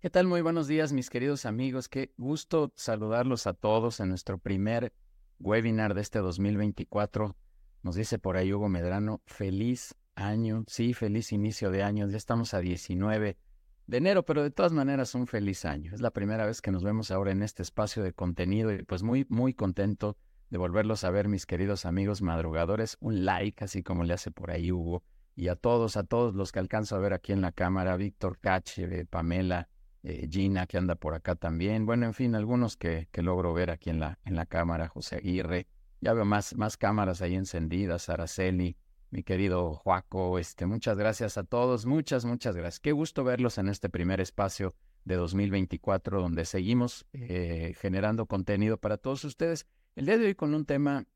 ¿Qué tal? Muy buenos días, mis queridos amigos. Qué gusto saludarlos a todos en nuestro primer webinar de este 2024. Nos dice por ahí Hugo Medrano, feliz año, sí, feliz inicio de año. Ya estamos a 19 de enero, pero de todas maneras un feliz año. Es la primera vez que nos vemos ahora en este espacio de contenido y pues muy, muy contento de volverlos a ver, mis queridos amigos madrugadores. Un like, así como le hace por ahí Hugo. Y a todos, a todos los que alcanzo a ver aquí en la cámara, Víctor Cache, Pamela, eh, Gina, que anda por acá también. Bueno, en fin, algunos que, que logro ver aquí en la, en la cámara, José Aguirre. Ya veo más, más cámaras ahí encendidas, Araceli, mi querido Juaco. Este, muchas gracias a todos, muchas, muchas gracias. Qué gusto verlos en este primer espacio de 2024, donde seguimos eh, generando contenido para todos ustedes. El día de hoy con un tema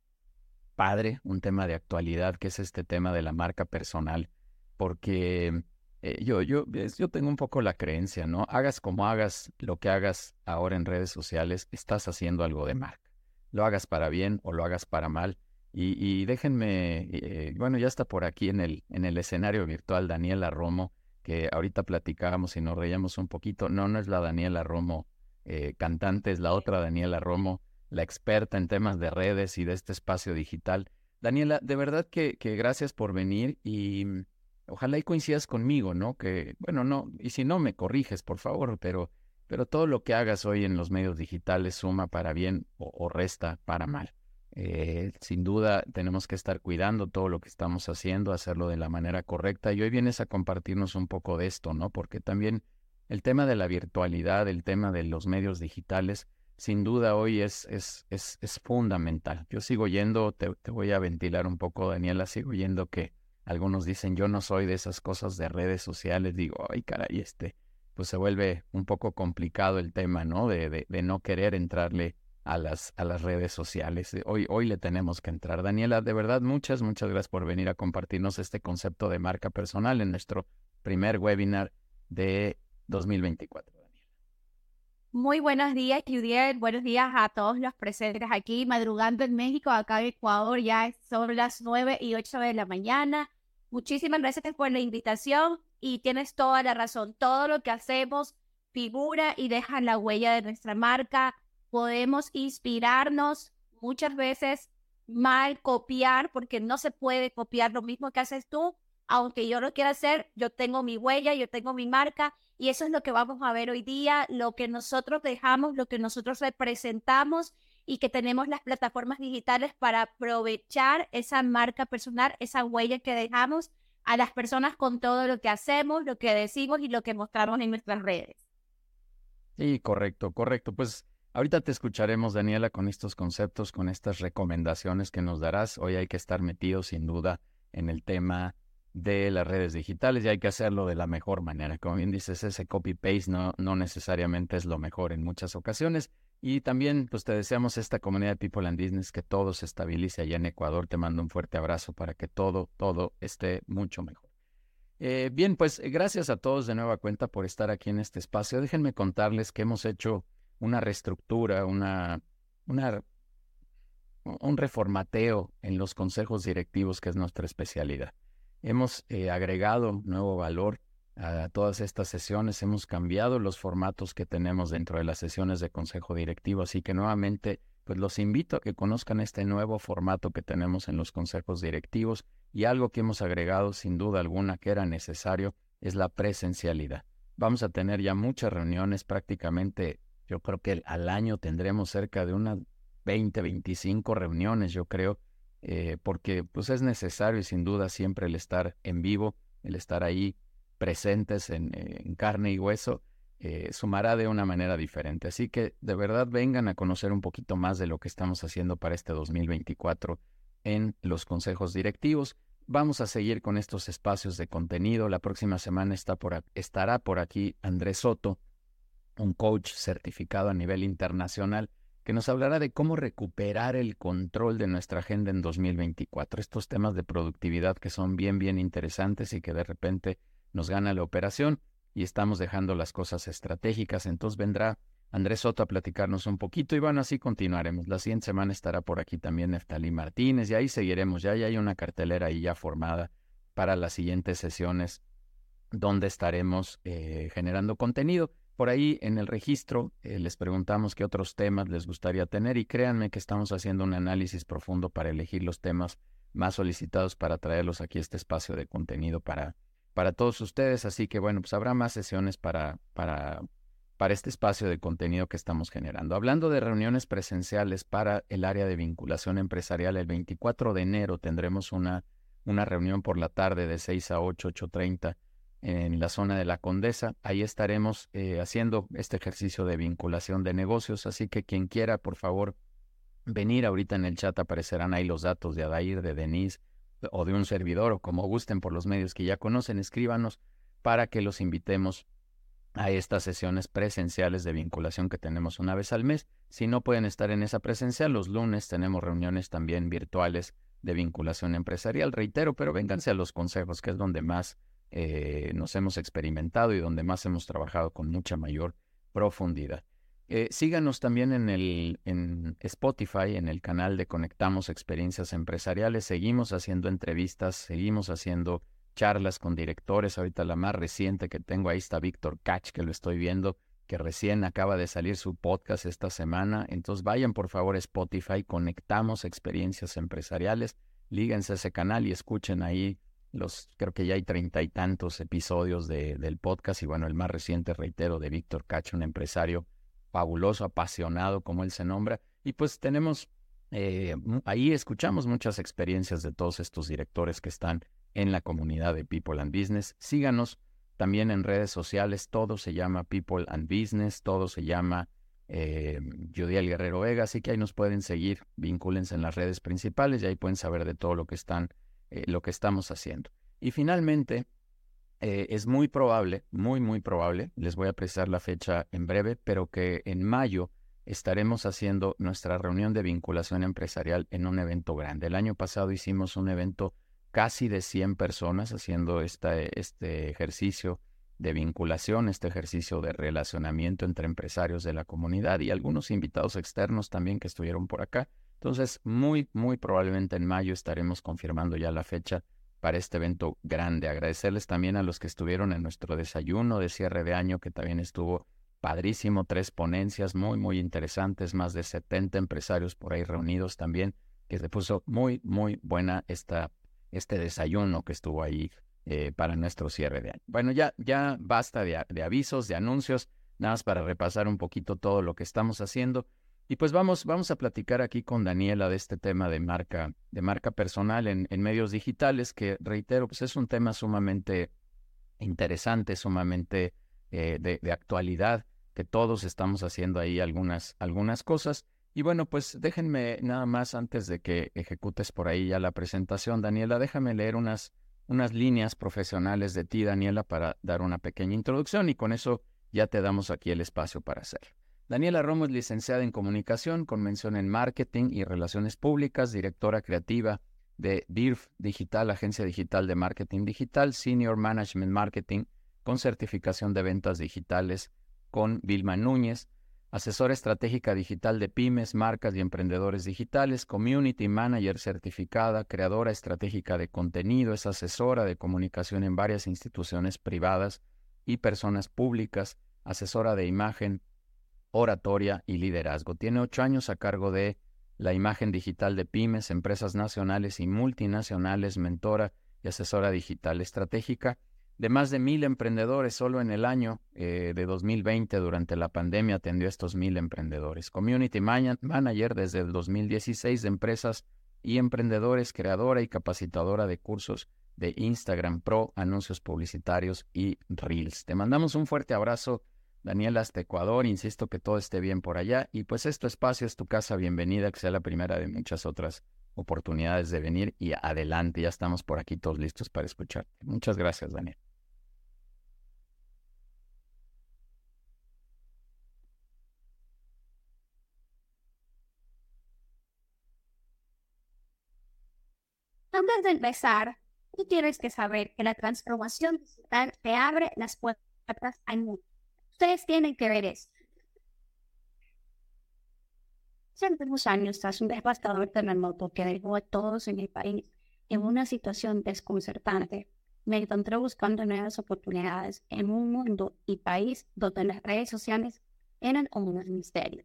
padre, un tema de actualidad, que es este tema de la marca personal, porque eh, yo, yo, yo tengo un poco la creencia, ¿no? Hagas como hagas lo que hagas ahora en redes sociales, estás haciendo algo de marca. Lo hagas para bien o lo hagas para mal. Y, déjenme, eh, bueno, ya está por aquí en el, en el escenario virtual Daniela Romo, que ahorita platicábamos y nos reíamos un poquito. No, no es la Daniela Romo eh, cantante, es la otra Daniela Romo, la experta en temas de redes y de este espacio digital. Daniela, de verdad que, que gracias por venir y ojalá y coincidas conmigo, ¿no? Que, bueno, no, y si no, me corriges, por favor, pero, pero todo lo que hagas hoy en los medios digitales suma para bien o, resta para mal. Eh, sin duda tenemos que estar cuidando todo lo que estamos haciendo, hacerlo de la manera correcta. Y hoy vienes a compartirnos un poco de esto, ¿no? Porque también el tema de la virtualidad, el tema de los medios digitales, sin duda hoy es, es, es, es fundamental. Yo sigo yendo, te, te, voy a ventilar un poco, Daniela, sigo yendo que algunos dicen yo no soy de esas cosas de redes sociales, digo, ay caray, este, pues se vuelve un poco complicado el tema, ¿no? De, de, no querer entrarle a las, a las redes sociales. Hoy, hoy le tenemos que entrar. Daniela, de verdad, muchas, muchas gracias por venir a compartirnos este concepto de marca personal en nuestro primer webinar de 2024. Muy buenos días, Judiel. Buenos días a todos los presentes aquí, madrugando en México, acá en Ecuador ya son las 9 y 8 de la mañana. Muchísimas gracias por la invitación y tienes toda la razón. Todo lo que hacemos figura y deja la huella de nuestra marca. Podemos inspirarnos muchas veces mal copiar porque no se puede copiar lo mismo que haces tú. Aunque yo lo quiera hacer, yo tengo mi huella, yo tengo mi marca y eso es lo que vamos a ver hoy día, lo que nosotros dejamos, lo que nosotros representamos y que tenemos las plataformas digitales para aprovechar esa marca personal, esa huella que dejamos a las personas con todo lo que hacemos, lo que decimos y lo que mostramos en nuestras redes. Sí, correcto, correcto. Pues ahorita te escucharemos, Daniela, con estos conceptos, con estas recomendaciones que nos darás. Hoy hay que estar metidos, sin duda, en el tema de las redes digitales y hay que hacerlo de la mejor manera. Como bien dices, ese copy-paste no, no necesariamente es lo mejor en muchas ocasiones. Y también, pues te deseamos esta comunidad de People and Business que todo se estabilice allá en Ecuador. Te mando un fuerte abrazo para que todo, todo esté mucho mejor. Eh, bien, pues gracias a todos de nueva cuenta por estar aquí en este espacio. Déjenme contarles que hemos hecho una reestructura, una, una, un reformateo en los consejos directivos, que es nuestra especialidad. Hemos eh, agregado nuevo valor a todas estas sesiones, hemos cambiado los formatos que tenemos dentro de las sesiones de consejo directivo, así que nuevamente pues los invito a que conozcan este nuevo formato que tenemos en los consejos directivos y algo que hemos agregado sin duda alguna que era necesario es la presencialidad. Vamos a tener ya muchas reuniones, prácticamente yo creo que al año tendremos cerca de unas 20, 25 reuniones, yo creo, eh, porque pues es necesario y sin duda siempre el estar en vivo, el estar ahí presentes en, eh, carne y hueso, eh, sumará de una manera diferente. Así que de verdad vengan a conocer un poquito más de lo que estamos haciendo para este 2024 en los consejos directivos. Vamos a seguir con estos espacios de contenido. La próxima semana está por, estará por aquí Andrés Soto, un coach certificado a nivel internacional que nos hablará de cómo recuperar el control de nuestra agenda en 2024. Estos temas de productividad que son bien, bien interesantes y que de repente nos gana la operación y estamos dejando las cosas estratégicas. Entonces vendrá Andrés Soto a platicarnos un poquito y bueno, así continuaremos. La siguiente semana estará por aquí también Neftalí Martínez y ahí seguiremos. Ya, ya hay una cartelera ahí ya formada para las siguientes sesiones donde estaremos eh, generando contenido. Por ahí en el registro eh, les preguntamos qué otros temas les gustaría tener y créanme que estamos haciendo un análisis profundo para elegir los temas más solicitados para traerlos aquí a este espacio de contenido para, para todos ustedes. Así que bueno, pues habrá más sesiones para, para, para este espacio de contenido que estamos generando. Hablando de reuniones presenciales para el área de vinculación empresarial, el 24 de enero tendremos una, una reunión por la tarde de 6 a 8, 8.30 en la zona de la Condesa. Ahí estaremos eh, haciendo este ejercicio de vinculación de negocios, así que quien quiera, por favor, venir ahorita en el chat aparecerán ahí los datos de Adair, de Denise o de un servidor o como gusten por los medios que ya conocen, escríbanos para que los invitemos a estas sesiones presenciales de vinculación que tenemos una vez al mes. Si no pueden estar en esa presencial, los lunes tenemos reuniones también virtuales de vinculación empresarial, reitero, pero vénganse a los consejos, que es donde más eh, nos hemos experimentado y donde más hemos trabajado con mucha mayor profundidad. Eh, síganos también en, el, en Spotify, en el canal de Conectamos Experiencias Empresariales. Seguimos haciendo entrevistas, seguimos haciendo charlas con directores. Ahorita la más reciente que tengo ahí está Víctor Catch, que lo estoy viendo, que recién acaba de salir su podcast esta semana. Entonces vayan por favor a Spotify, Conectamos Experiencias Empresariales, líguense a ese canal y escuchen ahí los, creo que ya hay treinta y tantos episodios de, del podcast y bueno, el más reciente, reitero, de Víctor Catch, un empresario fabuloso, apasionado, como él se nombra. Y pues tenemos, eh, ahí escuchamos muchas experiencias de todos estos directores que están en la comunidad de People and Business. Síganos también en redes sociales, todo se llama People and Business, todo se llama eh, Judiel Guerrero Vega, así que ahí nos pueden seguir, vincúlense en las redes principales y ahí pueden saber de todo lo que están, eh, lo que estamos haciendo. Y finalmente, eh, es muy probable, muy, muy probable, les voy a precisar la fecha en breve, pero que en mayo estaremos haciendo nuestra reunión de vinculación empresarial en un evento grande. El año pasado hicimos un evento casi de 100 personas haciendo este ejercicio de vinculación, este ejercicio de relacionamiento entre empresarios de la comunidad y algunos invitados externos también que estuvieron por acá. Entonces, muy, muy probablemente en mayo estaremos confirmando ya la fecha para este evento grande. Agradecerles también a los que estuvieron en nuestro desayuno de cierre de año, que también estuvo padrísimo, tres ponencias muy, muy interesantes, más de 70 empresarios por ahí reunidos también, que se puso muy, muy buena esta, este desayuno que estuvo ahí eh, para nuestro cierre de año. Bueno, ya, ya basta de, de avisos, de anuncios, nada más para repasar un poquito todo lo que estamos haciendo. Y pues vamos, vamos a platicar aquí con Daniela de este tema de marca, de marca personal en, medios digitales, que reitero, pues es un tema sumamente interesante, sumamente eh, de, actualidad, que todos estamos haciendo ahí algunas, algunas cosas. Y bueno, pues déjenme nada más antes de que ejecutes por ahí ya la presentación, Daniela, déjame leer unas, unas líneas profesionales de ti, Daniela, para dar una pequeña introducción y con eso ya te damos aquí el espacio para hacerlo. Daniela Romo es licenciada en Comunicación con mención en Marketing y Relaciones Públicas, directora creativa de DIRF Digital, Agencia Digital de Marketing Digital, Senior Management Marketing con certificación de ventas digitales con Vilma Núñez, asesora estratégica digital de pymes, marcas y emprendedores digitales, community manager certificada, creadora estratégica de contenido, es asesora de comunicación en varias instituciones privadas y personas públicas, asesora de imagen, oratoria y liderazgo. Tiene ocho años a cargo de la imagen digital de pymes, empresas nacionales y multinacionales, mentora y asesora digital estratégica de más de mil emprendedores. Solo en el año eh, de 2020, durante la pandemia, atendió a estos mil emprendedores. Community Manager desde el 2016 de empresas y emprendedores, creadora y capacitadora de cursos de Instagram Pro, anuncios publicitarios y Reels. Te mandamos un fuerte abrazo Daniela hasta Ecuador, insisto que todo esté bien por allá y pues este espacio es tu casa, bienvenida, que sea la primera de muchas otras oportunidades de venir y adelante, ya estamos por aquí todos listos para escucharte. Muchas gracias, Daniel. Antes de empezar, tú tienes que saber que la transformación digital te abre las puertas al mundo Ustedes tienen que ver esto. Hace unos años, tras un devastador terremoto que dejó a todos en el país en una situación desconcertante, me encontré buscando nuevas oportunidades en un mundo y país donde las redes sociales eran como un misterio.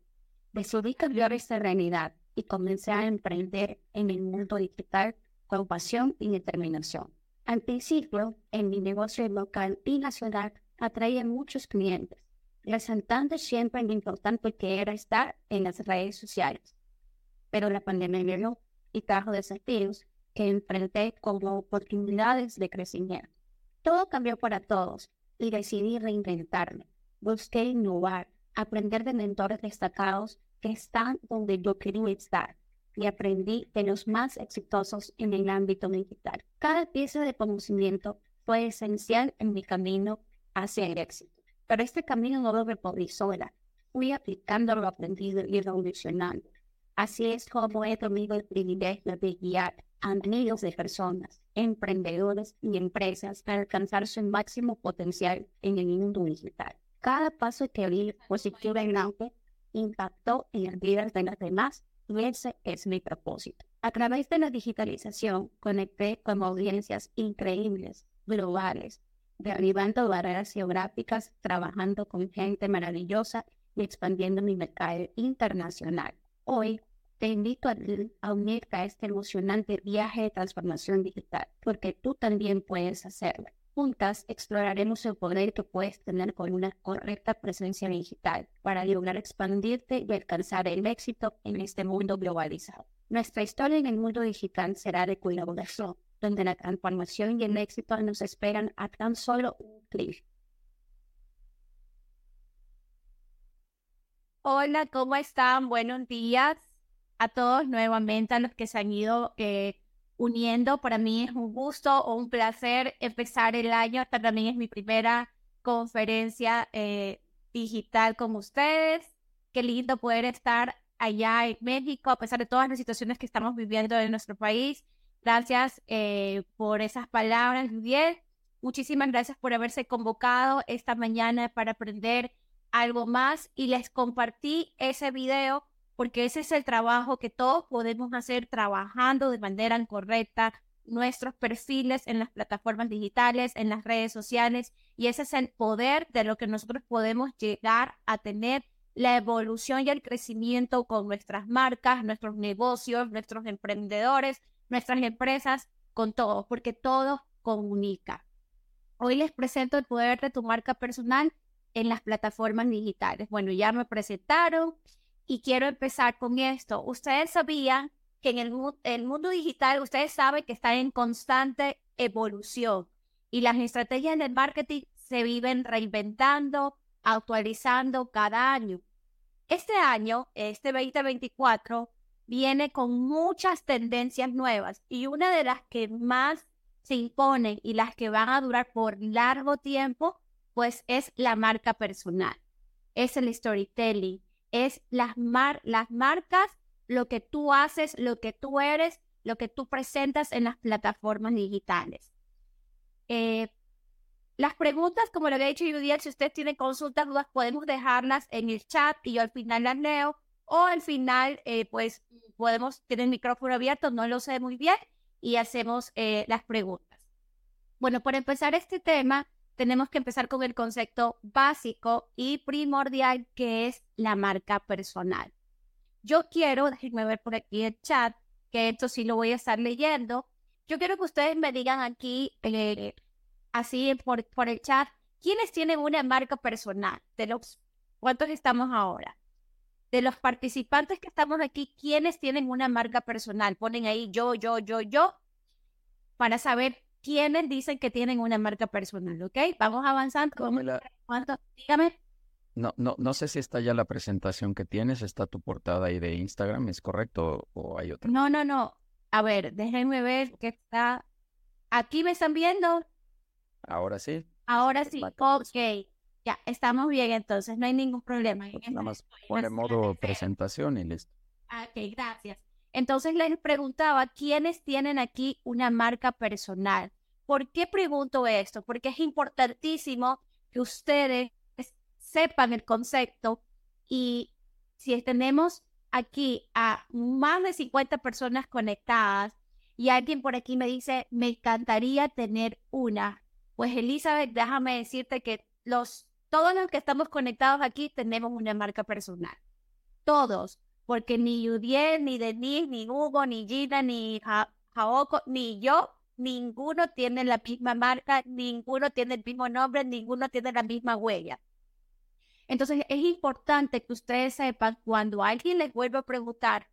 Decidí cambiar esta realidad y comencé a emprender en el mundo digital con pasión y determinación. Al principio, en mi negocio local y nacional atraía muchos clientes, resaltando siempre lo importante que era estar en las redes sociales. Pero la pandemia llegó y trajo desafíos que enfrenté como oportunidades de crecimiento. Todo cambió para todos y decidí reinventarme. Busqué innovar, aprender de mentores destacados que están donde yo quería estar y aprendí de los más exitosos en el ámbito digital. Cada pieza de conocimiento fue esencial en mi camino hacia el éxito. Pero este camino no lo recorrí sola. Fui aplicando lo aprendido y revolucionando. Así es como he tenido el privilegio de guiar a miles de personas, emprendedores y empresas para alcanzar su máximo potencial en el mundo digital. Cada paso que vi positivamente impactó en el vida de los demás y ese es mi propósito. A través de la digitalización conecté con audiencias increíbles, globales, derribando barreras geográficas, trabajando con gente maravillosa y expandiendo mi mercado internacional. Hoy te invito a, unirte a este emocionante viaje de transformación digital, porque tú también puedes hacerlo. Juntas exploraremos el poder que puedes tener con una correcta presencia digital para lograr expandirte y alcanzar el éxito en este mundo globalizado. Nuestra historia en el mundo digital será de colaboración, donde la transformación y el éxito nos esperan a tan solo un clic. Hola, ¿cómo están? Buenos días a todos nuevamente, a los que se han ido eh, uniendo. Para mí es un gusto o un placer empezar el año. Esta también es mi primera conferencia eh, digital con ustedes. Qué lindo poder estar allá en México, a pesar de todas las situaciones que estamos viviendo en nuestro país. Gracias eh, por esas palabras, Juliet. Muchísimas gracias por haberse convocado esta mañana para aprender algo más y les compartí ese video porque ese es el trabajo que todos podemos hacer trabajando de manera correcta nuestros perfiles en las plataformas digitales, en las redes sociales, y ese es el poder de lo que nosotros podemos llegar a tener la evolución y el crecimiento con nuestras marcas, nuestros negocios, nuestros emprendedores, nuestras empresas, con todo, porque todo comunica. Hoy les presento el poder de tu marca personal en las plataformas digitales. Bueno, ya me presentaron, y quiero empezar con esto. Ustedes sabían que en el, mundo digital, ustedes saben que está en constante evolución y las estrategias del marketing se viven reinventando, actualizando cada año. Este año, este 2024, viene con muchas tendencias nuevas y una de las que más se imponen y las que van a durar por largo tiempo, pues es la marca personal. Es el storytelling, es las, las marcas, lo que tú haces, lo que tú eres, lo que tú presentas en las plataformas digitales. Eh, las preguntas, como le había dicho Judy, si usted tiene consultas, dudas, podemos dejarlas en el chat y yo al final las leo. O al final, eh, pues podemos tener el micrófono abierto, no lo sé muy bien, y hacemos eh, las preguntas. Bueno, por empezar este tema, tenemos que empezar con el concepto básico y primordial que es la marca personal. Yo quiero, déjenme ver por aquí el chat, que esto sí lo voy a estar leyendo. Yo quiero que ustedes me digan aquí, eh, así por, por el chat, ¿quiénes tienen una marca personal? De los, ¿cuántos estamos ahora? De los participantes que estamos aquí, ¿quiénes tienen una marca personal? Ponen ahí yo, yo, yo, yo, para saber quiénes dicen que tienen una marca personal, ¿ok? Vamos avanzando. ¿Cuánto? Dígame. No, no, no sé si está ya la presentación que tienes, está tu portada ahí de Instagram, ¿es correcto o hay otra? No, no, no. A ver, déjenme ver qué está. ¿Aquí me están viendo? Ahora sí. Ahora sí, ok. Ya, estamos bien entonces, no hay ningún problema. Nada más pone modo presentación y listo. Ok, gracias. Entonces les preguntaba, ¿quiénes tienen aquí una marca personal? ¿Por qué pregunto esto? Porque es importantísimo que ustedes sepan el concepto y si tenemos aquí a más de 50 personas conectadas, Y alguien por aquí me dice, me encantaría tener una. Pues Elizabeth, déjame decirte que los, todos los que estamos conectados aquí tenemos una marca personal. Todos. Porque ni Yudiel, ni Denise, ni Hugo, ni Gina, ni Jaoko, ni yo, ninguno tiene la misma marca, ninguno tiene el mismo nombre, ninguno tiene la misma huella. Entonces es importante que ustedes sepan cuando alguien les vuelva a preguntar,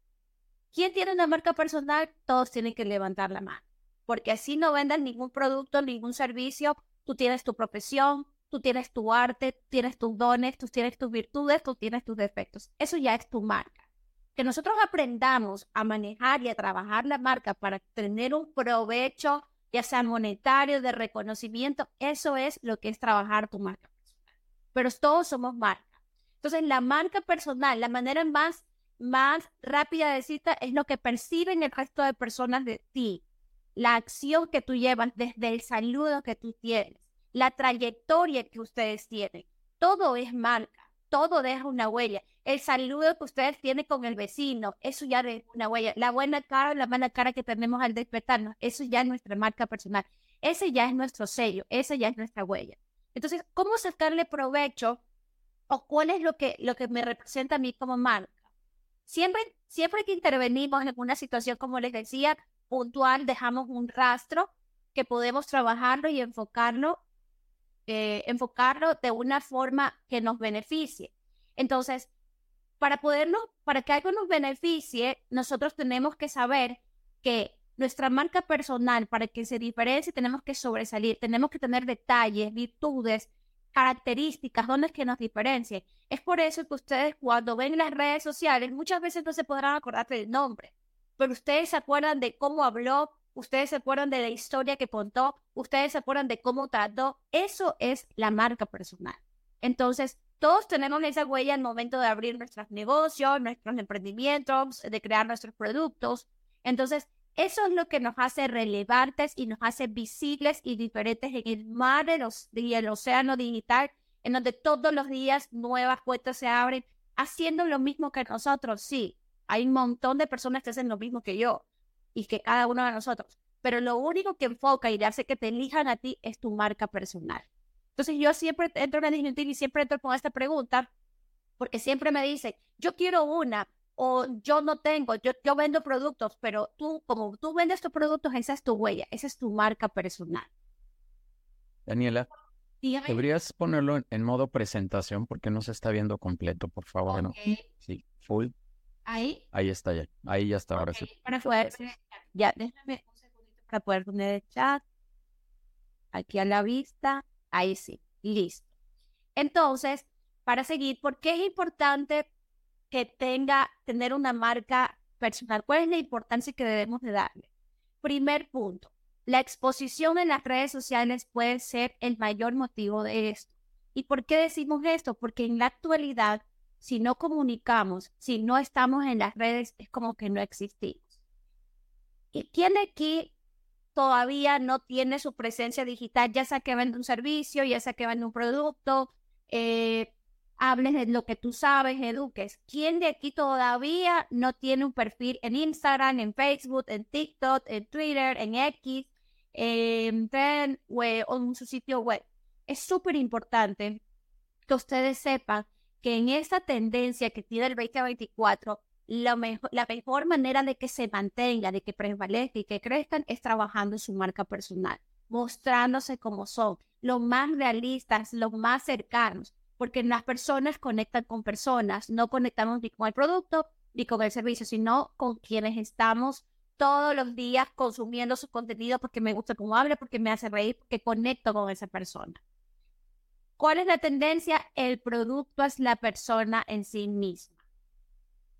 ¿quién tiene una marca personal? Todos tienen que levantar la mano, porque así no vendan ningún producto, ningún servicio, tú tienes tu profesión, tú tienes tu arte, tienes tus dones, tú tienes tus virtudes, tú tienes tus defectos. Eso ya es tu marca. Que nosotros aprendamos a manejar y a trabajar la marca para tener un provecho, ya sea monetario, de reconocimiento, eso es lo que es trabajar tu marca pero todos somos marca. Entonces, la marca personal, la manera más, más rápida de decirte es lo que perciben el resto de personas de ti, la acción que tú llevas desde el saludo que tú tienes, la trayectoria que ustedes tienen. Todo es marca, todo deja una huella. El saludo que ustedes tienen con el vecino, eso ya deja una huella. La buena cara la mala cara que tenemos al despertarnos, eso ya es nuestra marca personal. Ese ya es nuestro sello, esa ya es nuestra huella. Entonces, ¿cómo sacarle provecho o cuál es lo que, lo que me representa a mí como marca? Siempre, siempre que intervenimos en una situación, como les decía, puntual, dejamos un rastro que podemos trabajarlo y enfocarlo, eh, enfocarlo de una forma que nos beneficie. Entonces, para podernos, para que algo nos beneficie, nosotros tenemos que saber que nuestra marca personal, para que se diferencie, tenemos que sobresalir, tenemos que tener detalles, virtudes, características, donde es que nos diferencie. Es por eso que ustedes cuando ven las redes sociales, muchas veces no se podrán acordar del nombre, pero ustedes se acuerdan de cómo habló, ustedes se acuerdan de la historia que contó, ustedes se acuerdan de cómo trató. Eso es la marca personal. Entonces, todos tenemos esa huella al momento de abrir nuestros negocios, nuestros emprendimientos, de crear nuestros productos. Entonces, eso es lo que nos hace relevantes y nos hace visibles y diferentes en el mar y el océano digital, en donde todos los días nuevas puertas se abren, haciendo lo mismo que nosotros. Sí, hay un montón de personas que hacen lo mismo que yo y que cada uno de nosotros, pero lo único que enfoca y hace que te elijan a ti es tu marca personal. Entonces yo siempre entro en el y siempre entro con esta pregunta, porque siempre me dicen, yo quiero una, o yo no tengo, yo, yo vendo productos, pero tú, como tú vendes tus productos, esa es tu huella, esa es tu marca personal. Daniela, ¿deberías ponerlo en, modo presentación porque no se está viendo completo, por favor? ¿no? Sí, full. Ahí. Ahí está ya, ahí ya está, ahora sí. Para poder, ya, déjame un segundito para poder poner el chat. Aquí a la vista, ahí sí, listo. Entonces, para seguir, ¿por qué es importante que tenga, tener una marca personal. ¿Cuál es la importancia que debemos de darle? Primer punto, la exposición en las redes sociales puede ser el mayor motivo de esto. ¿Y por qué decimos esto? Porque en la actualidad, si no comunicamos, si no estamos en las redes, es como que no existimos. ¿Y quién aquí todavía no tiene su presencia digital, ya sea que vende un servicio, ya sea que vende un producto, eh, hables de lo que tú sabes, eduques. ¿Quién de aquí todavía no tiene un perfil en Instagram, en Facebook, en TikTok, en Twitter, en X, en Pen o en su sitio web? Es súper importante que ustedes sepan que en esta tendencia que tiene el 2024, la mejor, la mejor manera de que se mantenga, de que prevalezca y que crezcan es trabajando en su marca personal, mostrándose como son, los más realistas, los más cercanos porque las personas conectan con personas, no conectamos ni con el producto ni con el servicio, sino con quienes estamos todos los días consumiendo su contenido porque me gusta cómo habla, porque me hace reír, porque conecto con esa persona. ¿Cuál es la tendencia? El producto es la persona en sí misma.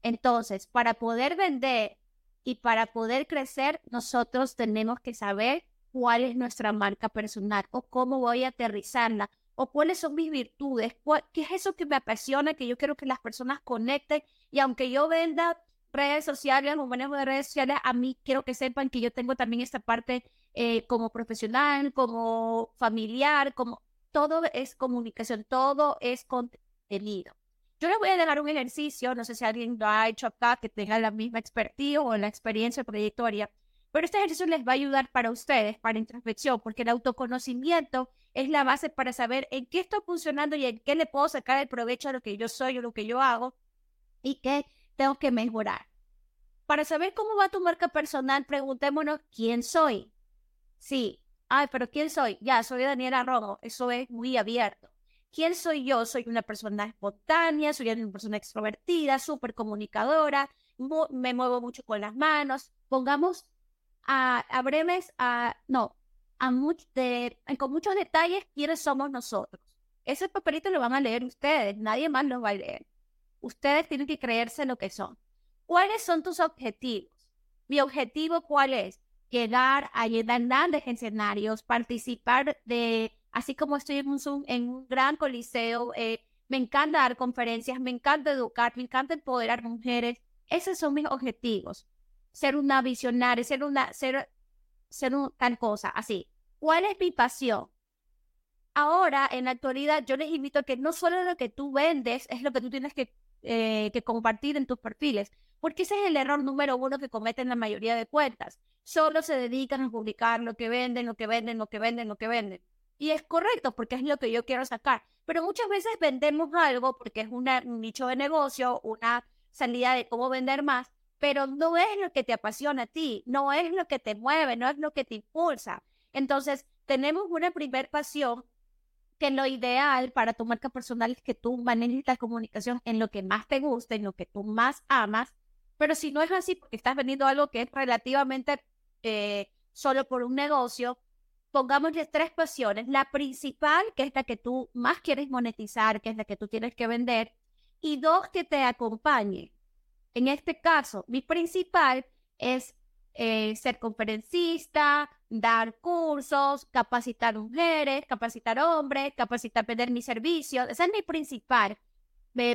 Entonces, para poder vender y para poder crecer, nosotros tenemos que saber cuál es nuestra marca personal o cómo voy a aterrizarla o cuáles son mis virtudes, qué es eso que me apasiona, que yo quiero que las personas conecten y aunque yo venda redes sociales o manejo de redes sociales, a mí quiero que sepan que yo tengo también esta parte eh, como profesional, como familiar, como todo es comunicación, todo es contenido. Yo les voy a dejar un ejercicio, no sé si alguien lo ha hecho acá, que tenga la misma expertise o la experiencia trayectoria, Pero este ejercicio les va a ayudar para ustedes, para introspección, porque el autoconocimiento es la base para saber en qué está funcionando y en qué le puedo sacar el provecho a lo que yo soy o lo que yo hago y qué tengo que mejorar. Para saber cómo va tu marca personal, preguntémonos quién soy. Sí, ay, pero ¿quién soy? Ya, soy Daniela Rojo, eso es muy abierto. ¿Quién soy yo? Soy una persona espontánea, soy una persona extrovertida, súper comunicadora, me muevo mucho con las manos. Pongamos a, breves, a, no, a de, con muchos detalles quiénes somos nosotros. Ese papelito lo van a leer ustedes, nadie más lo va a leer. Ustedes tienen que creerse lo que son. ¿Cuáles son tus objetivos? Mi objetivo, ¿cuál es? Llegar a llenar grandes escenarios, participar de, así como estoy en un Zoom, en un gran coliseo, eh, me encanta dar conferencias, me encanta educar, me encanta empoderar mujeres. Esos son mis objetivos ser una visionaria, ser una, ser, ser un, tal cosa, así. ¿Cuál es mi pasión? Ahora, en la actualidad, yo les invito a que no solo lo que tú vendes es lo que tú tienes que, eh, que compartir en tus perfiles, porque ese es el error número uno que cometen la mayoría de cuentas. Solo se dedican a publicar lo que venden, lo que venden, lo que venden, lo que venden. Y es correcto porque es lo que yo quiero sacar. Pero muchas veces vendemos algo porque es un nicho de negocio, una salida de cómo vender más, pero no es lo que te apasiona a ti, no es lo que te mueve, no es lo que te impulsa. Entonces, tenemos una primer pasión que lo ideal para tu marca personal es que tú manejes la comunicación en lo que más te gusta, en lo que tú más amas, pero si no es así porque estás vendiendo algo que es relativamente eh, solo por un negocio, pongámosle tres pasiones. La principal, que es la que tú más quieres monetizar, que es la que tú tienes que vender, y dos, que te acompañe. En este caso, mi principal es eh, ser conferencista, dar cursos, capacitar mujeres, capacitar hombres, capacitar, vender mi servicio. Esa es mi principal,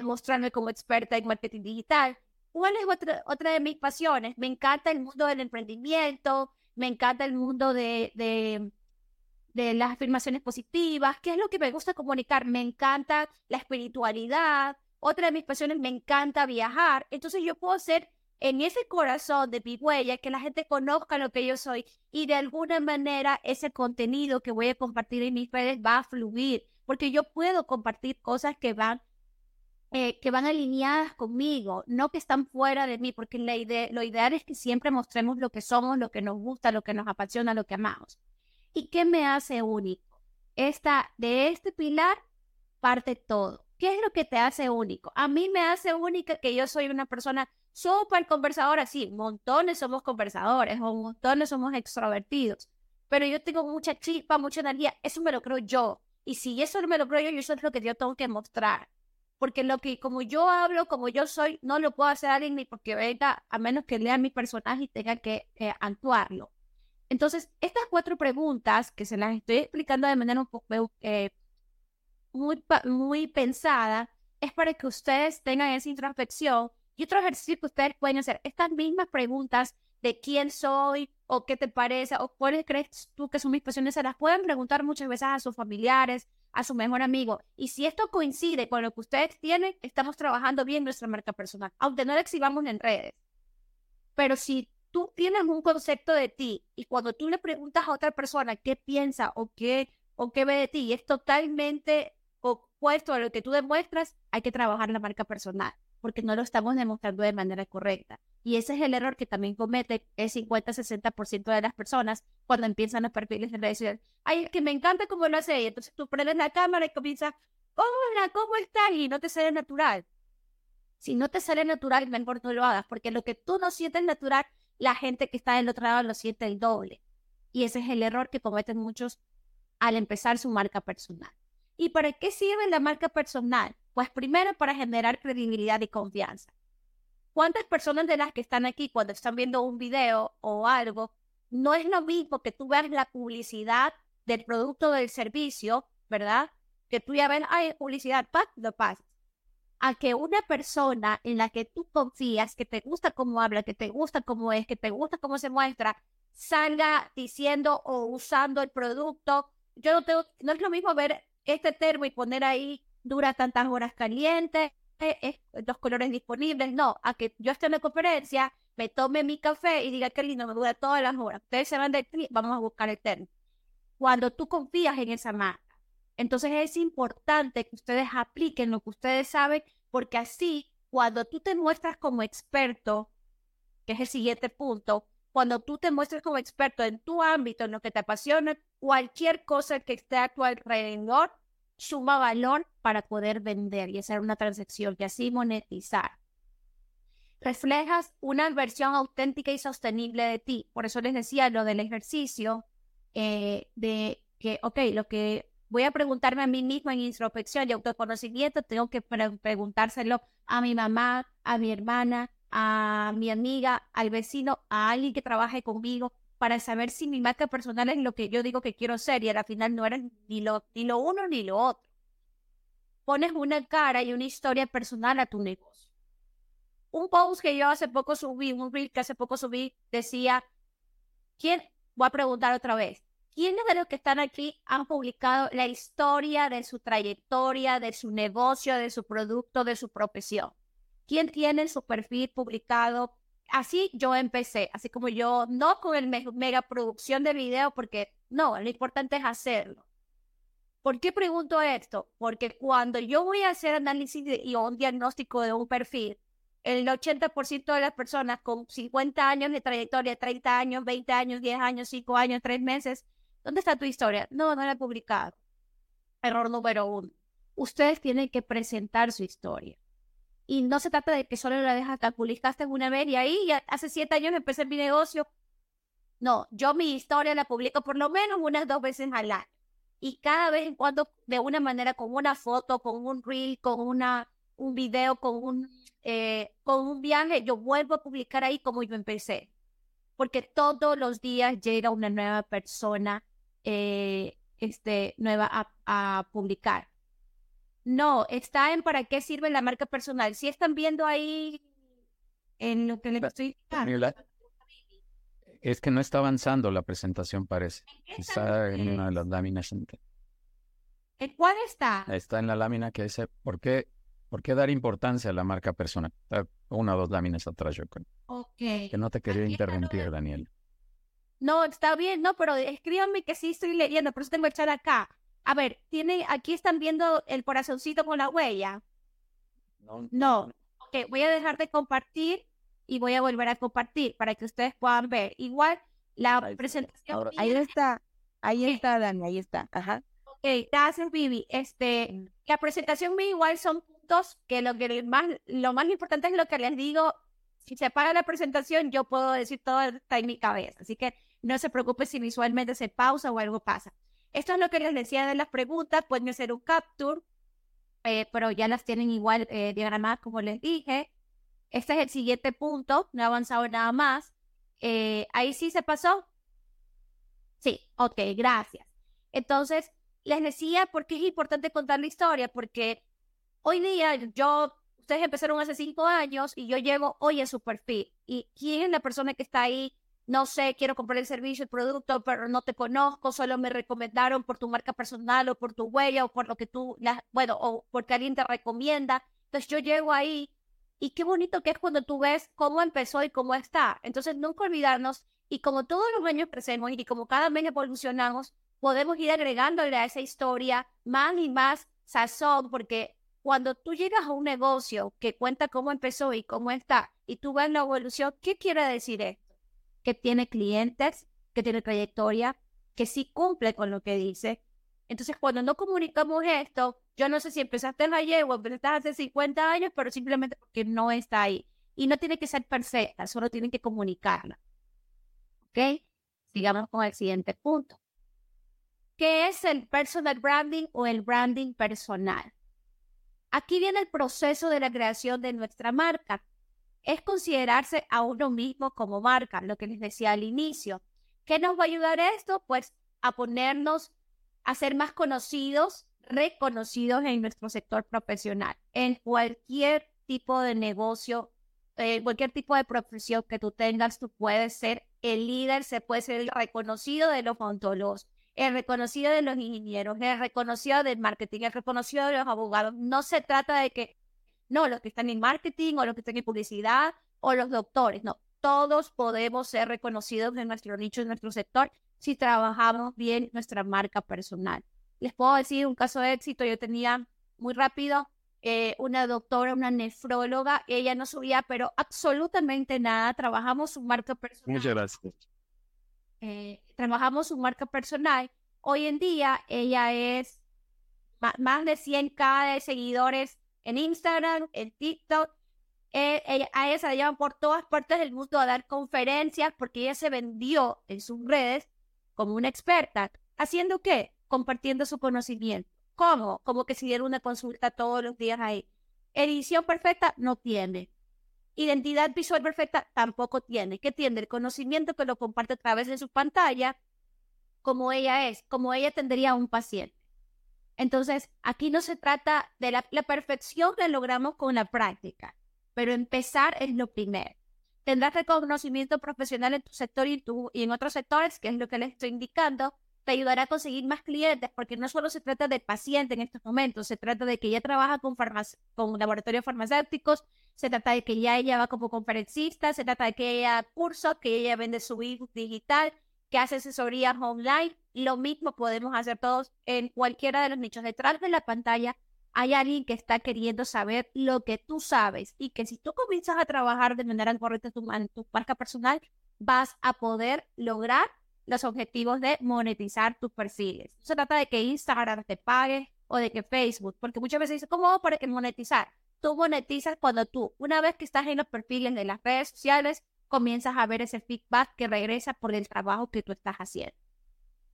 mostrarme como experta en marketing digital. ¿Cuál es otra, otra de mis pasiones? Me encanta el mundo del emprendimiento, me encanta el mundo de, de, las afirmaciones positivas. ¿Qué es lo que me gusta comunicar? Me encanta la espiritualidad, otra de mis pasiones, me encanta viajar. Entonces yo puedo ser en ese corazón de mi huella, que la gente conozca lo que yo soy y de alguna manera ese contenido que voy a compartir en mis redes va a fluir, porque yo puedo compartir cosas que van, eh, que van alineadas conmigo, no que están fuera de mí, porque la idea, lo ideal es que siempre mostremos lo que somos, lo que nos gusta, lo que nos apasiona, lo que amamos. ¿Y qué me hace único? Esta, de este pilar parte todo. ¿Qué es lo que te hace único? A mí me hace única que yo soy una persona súper conversadora. Sí, montones somos conversadores o montones somos extrovertidos. Pero yo tengo mucha chispa, mucha energía. Eso me lo creo yo. Y si eso me lo creo yo, eso es lo que yo tengo que mostrar. Porque lo que, como yo hablo, como yo soy, no lo puedo hacer alguien ni porque venga, a menos que lea mi personaje y tenga que eh, actuarlo. Entonces, estas cuatro preguntas que se las estoy explicando de manera un poco eh, muy, muy pensada es para que ustedes tengan esa introspección y otro ejercicio que ustedes pueden hacer. Estas mismas preguntas de quién soy o qué te parece o cuáles crees tú que son mis pasiones, se las pueden preguntar muchas veces a sus familiares, a su mejor amigo. Y si esto coincide con lo que ustedes tienen, estamos trabajando bien nuestra marca personal, aunque no la exhibamos en redes. Pero si tú tienes un concepto de ti y cuando tú le preguntas a otra persona qué piensa o qué, o qué ve de ti, es totalmente opuesto a lo que tú demuestras, hay que trabajar la marca personal, porque no lo estamos demostrando de manera correcta. Y ese es el error que también comete el 50-60% de las personas cuando empiezan los perfiles en redes sociales. Ay, es que me encanta cómo lo hace ella. Entonces tú prendes la cámara y comienzas, hola, ¿cómo estás? Y no te sale natural. Si no te sale natural, mejor no lo hagas, porque lo que tú no sientes natural, la gente que está del otro lado lo siente el doble. Y ese es el error que cometen muchos al empezar su marca personal. ¿Y para qué sirve la marca personal? Pues primero para generar credibilidad y confianza. ¿Cuántas personas de las que están aquí cuando están viendo un video o algo, no es lo mismo que tú veas la publicidad del producto o del servicio, ¿verdad? Que tú ya ves, hay publicidad, pa, lo pasas. A que una persona en la que tú confías, que te gusta cómo habla, que te gusta cómo es, que te gusta cómo se muestra, salga diciendo o usando el producto. Yo no tengo, no es lo mismo ver este termo y poner ahí dura tantas horas caliente es los colores disponibles, no, a que yo esté en la conferencia, me tome mi café y diga que lindo, me dura todas las horas. Ustedes se van de aquí, vamos a buscar el terno. Cuando tú confías en esa marca. Entonces es importante que ustedes apliquen lo que ustedes saben, porque así, cuando tú te muestras como experto, que es el siguiente punto, cuando tú te muestres como experto en tu ámbito, en lo que te apasiona, cualquier cosa que esté a tu alrededor suma valor para poder vender y hacer una transacción y así monetizar. Reflejas una versión auténtica y sostenible de ti. Por eso les decía lo del ejercicio, eh, de que, ok, lo que voy a preguntarme a mí mismo en introspección y autoconocimiento, tengo que preguntárselo a mi mamá, a mi hermana, a mi amiga, al vecino, a alguien que trabaje conmigo, para saber si mi marca personal es lo que yo digo que quiero ser y al final no eres ni lo, ni lo uno ni lo otro. Pones una cara y una historia personal a tu negocio. Un post que yo hace poco subí, un reel que hace poco subí, decía, ¿quién? Voy a preguntar otra vez. ¿Quiénes de los que están aquí han publicado la historia de su trayectoria, de su negocio, de su producto, de su profesión? ¿Quién tiene su perfil publicado así yo empecé, así como yo, no con el mega producción de video, porque no, lo importante es hacerlo. ¿Por qué pregunto esto? Porque cuando yo voy a hacer análisis y un diagnóstico de un perfil, el 80% de las personas con 50 años de trayectoria, 30 años, 20 años, 10 años, 5 años, 3 meses, ¿dónde está tu historia? No, no la he publicado. Error número uno. Ustedes tienen que presentar su historia. Y no se trata de que solo la dejas acá, publicaste una vez y ahí ya hace siete años empecé mi negocio. No, yo mi historia la publico por lo menos unas dos veces al año. Y cada vez en cuando, de una manera, con una foto, con un reel, con una, un video, con un, eh, con un viaje, yo vuelvo a publicar ahí como yo empecé. Porque todos los días llega una nueva persona eh, este, nueva a publicar. No, está en para qué sirve la marca personal. Si están viendo ahí en lo que le estoy Es que no está avanzando la presentación, parece. Está en una de las láminas. ¿En cuál está? Está en la lámina que dice, ¿por qué, ¿por qué dar importancia a la marca personal? una o dos láminas atrás, yo creo. Ok. Que no te quería interrumpir, Daniel. No, está bien, no, pero escríbanme que sí estoy leyendo, por eso tengo que echar acá. A ver, tiene, aquí están viendo el corazoncito con la huella. No. No. Ok, voy a dejar de compartir y voy a volver a compartir para que ustedes puedan ver. Igual la presentación. ahí está, ahí está, Dani, ahí está. Ajá. Ok, gracias, Vivi. Este, mm. la presentación mía igual son puntos que lo que más, lo más importante es lo que les digo. Si se apaga la presentación, yo puedo decir todo está en mi cabeza. Así que no se preocupe si visualmente se pausa o algo pasa. Esto es lo que les decía de las preguntas, pueden hacer un capture, eh, pero ya las tienen igual eh, diagramadas como les dije. Este es el siguiente punto, no he avanzado nada más. Eh, ahí sí se pasó. Sí, ok, gracias. Entonces, les decía por qué es importante contar la historia, porque hoy día yo, ustedes empezaron hace cinco años y yo llego hoy a su perfil. ¿Y quién es la persona que está ahí no sé, quiero comprar el servicio, el producto, pero no te conozco, solo me recomendaron por tu marca personal o por tu huella o por lo que tú, bueno, o porque alguien te recomienda. Entonces yo llego ahí y qué bonito que es cuando tú ves cómo empezó y cómo está. Entonces nunca olvidarnos y como todos los años crecemos y como cada mes evolucionamos, podemos ir agregándole a esa historia más y más sazón, porque cuando tú llegas a un negocio que cuenta cómo empezó y cómo está, y tú ves la evolución, ¿qué quiere decir esto? Que tiene clientes, que tiene trayectoria, que sí cumple con lo que dice. Entonces, cuando no comunicamos esto, yo no sé si empezaste ayer o empezaste hace 50 años, pero simplemente porque no está ahí. Y no tiene que ser perfecta, solo tienen que comunicarla. ¿Ok? Sigamos con el siguiente punto. ¿Qué es el personal branding o el branding personal? Aquí viene el proceso de la creación de nuestra marca es considerarse a uno mismo como marca, lo que les decía al inicio. ¿Qué nos va a ayudar esto? Pues a ponernos a ser más conocidos, reconocidos en nuestro sector profesional, en cualquier tipo de negocio, en cualquier tipo de profesión que tú tengas, tú puedes ser el líder, se puede ser el reconocido de los ontólogos, el reconocido de los ingenieros, el reconocido del marketing, el reconocido de los abogados. No se trata de que no los que están en marketing o los que están en publicidad o los doctores, no, todos podemos ser reconocidos en nuestro nicho, en nuestro sector, si trabajamos bien nuestra marca personal. Les puedo decir un caso de éxito, yo tenía muy rápido eh, una doctora, una nefróloga, ella no subía, pero absolutamente nada, trabajamos su marca personal. Muchas gracias. Eh, trabajamos su marca personal. Hoy en día ella es más de 100k de seguidores en Instagram, en TikTok. Eh, a ella se la llevan por todas partes del mundo a dar conferencias porque ella se vendió en sus redes como una experta. ¿Haciendo qué? Compartiendo su conocimiento. ¿Cómo? Como que si diera una consulta todos los días ahí. Edición perfecta no tiene. Identidad visual perfecta tampoco tiene. ¿Qué tiene? El conocimiento que lo comparte a través de su pantalla, como ella es, como ella tendría un paciente. Entonces, aquí no se trata de la, perfección que logramos con la práctica, pero empezar es lo primero. Tendrás reconocimiento profesional en tu sector y, en otros sectores, que es lo que les estoy indicando, te ayudará a conseguir más clientes, porque no solo se trata de paciente en estos momentos, se trata de que ella trabaja con, con laboratorios farmacéuticos, se trata de que ya ella va como conferencista, se trata de que ella cursos, que ella vende su digital, que hace asesorías online. Lo mismo podemos hacer todos en cualquiera de los nichos. Detrás de la pantalla hay alguien que está queriendo saber lo que tú sabes y que si tú comienzas a trabajar de manera correcta tu, tu marca personal, vas a poder lograr los objetivos de monetizar tus perfiles. No se trata de que Instagram te pague o de que Facebook, porque muchas veces dicen, ¿cómo para que monetizar? Tú monetizas cuando tú, una vez que estás en los perfiles de las redes sociales, comienzas a ver ese feedback que regresa por el trabajo que tú estás haciendo.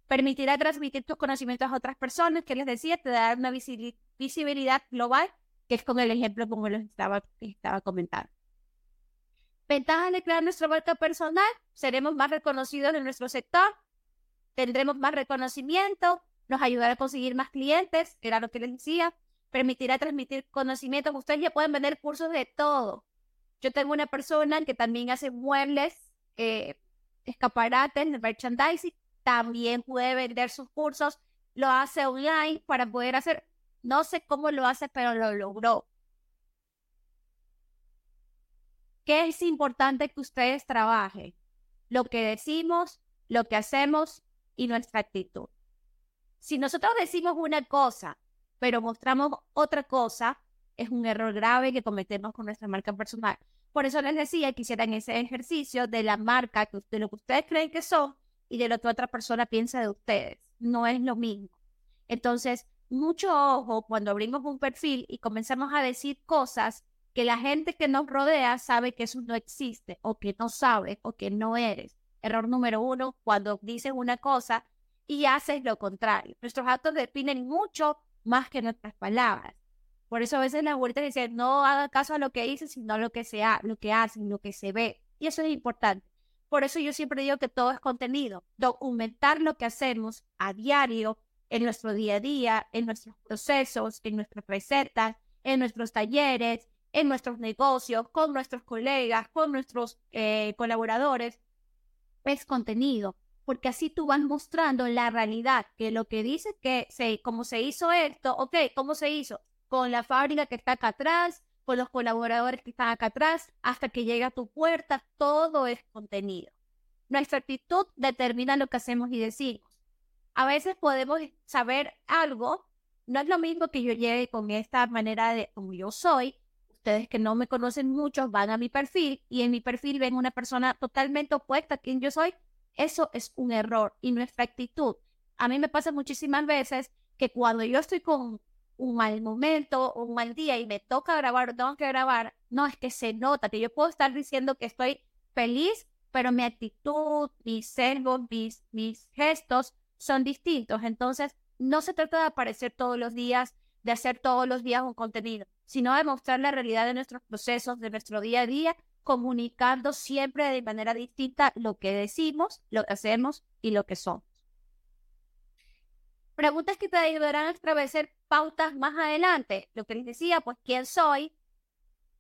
Permitirá transmitir tus conocimientos a otras personas, que les decía, te da una visibilidad global, que es con el ejemplo como les estaba, estaba comentando. Ventajas de crear nuestra marca personal, seremos más reconocidos en nuestro sector, tendremos más reconocimiento, nos ayudará a conseguir más clientes, era lo que les decía, permitirá transmitir conocimientos. Ustedes ya pueden vender cursos de todo, yo tengo una persona que también hace muebles, eh, escaparates, merchandising, también puede vender sus cursos, lo hace online para poder hacer, no sé cómo lo hace, pero lo logró. ¿Qué es importante que ustedes trabajen? Lo que decimos, lo que hacemos y nuestra actitud. Si nosotros decimos una cosa, pero mostramos otra cosa, es un error grave que cometemos con nuestra marca personal. Por eso les decía que hicieran ese ejercicio de la marca, de lo que ustedes creen que son y de lo que otra persona piensa de ustedes. No es lo mismo. Entonces, mucho ojo cuando abrimos un perfil y comenzamos a decir cosas que la gente que nos rodea sabe que eso no existe o que no sabe o que no eres. Error número uno, cuando dices una cosa y haces lo contrario. Nuestros actos definen mucho más que nuestras palabras. Por eso a veces las abuelitas dicen, no haga caso a lo que dicen, sino a lo que se, ha, lo que hacen, lo que se ve. Y eso es importante. Por eso yo siempre digo que todo es contenido. Documentar lo que hacemos a diario, en nuestro día a día, en nuestros procesos, en nuestras recetas, en nuestros talleres, en nuestros negocios, con nuestros colegas, con nuestros eh, colaboradores, es contenido. Porque así tú vas mostrando la realidad, que lo que dice que se, como se hizo esto, ok, ¿cómo se hizo? Con la fábrica que está acá atrás, con los colaboradores que están acá atrás, hasta que llega a tu puerta, todo es contenido. Nuestra actitud determina lo que hacemos y decimos. A veces podemos saber algo, no es lo mismo que yo llegue con esta manera de como yo soy. Ustedes que no me conocen mucho van a mi perfil y en mi perfil ven una persona totalmente opuesta a quien yo soy. Eso es un error y nuestra actitud. A mí me pasa muchísimas veces que cuando yo estoy con un mal momento, un mal día y me toca grabar o tengo que grabar, no, es que se nota que yo puedo estar diciendo que estoy feliz, pero mi actitud, mis sesgos, mis, mis gestos son distintos. Entonces, no se trata de aparecer todos los días, de hacer todos los días un contenido, sino de mostrar la realidad de nuestros procesos, de nuestro día a día, comunicando siempre de manera distinta lo que decimos, lo que hacemos y lo que somos. Preguntas que te ayudarán a establecer pautas más adelante. Lo que les decía, pues quién soy,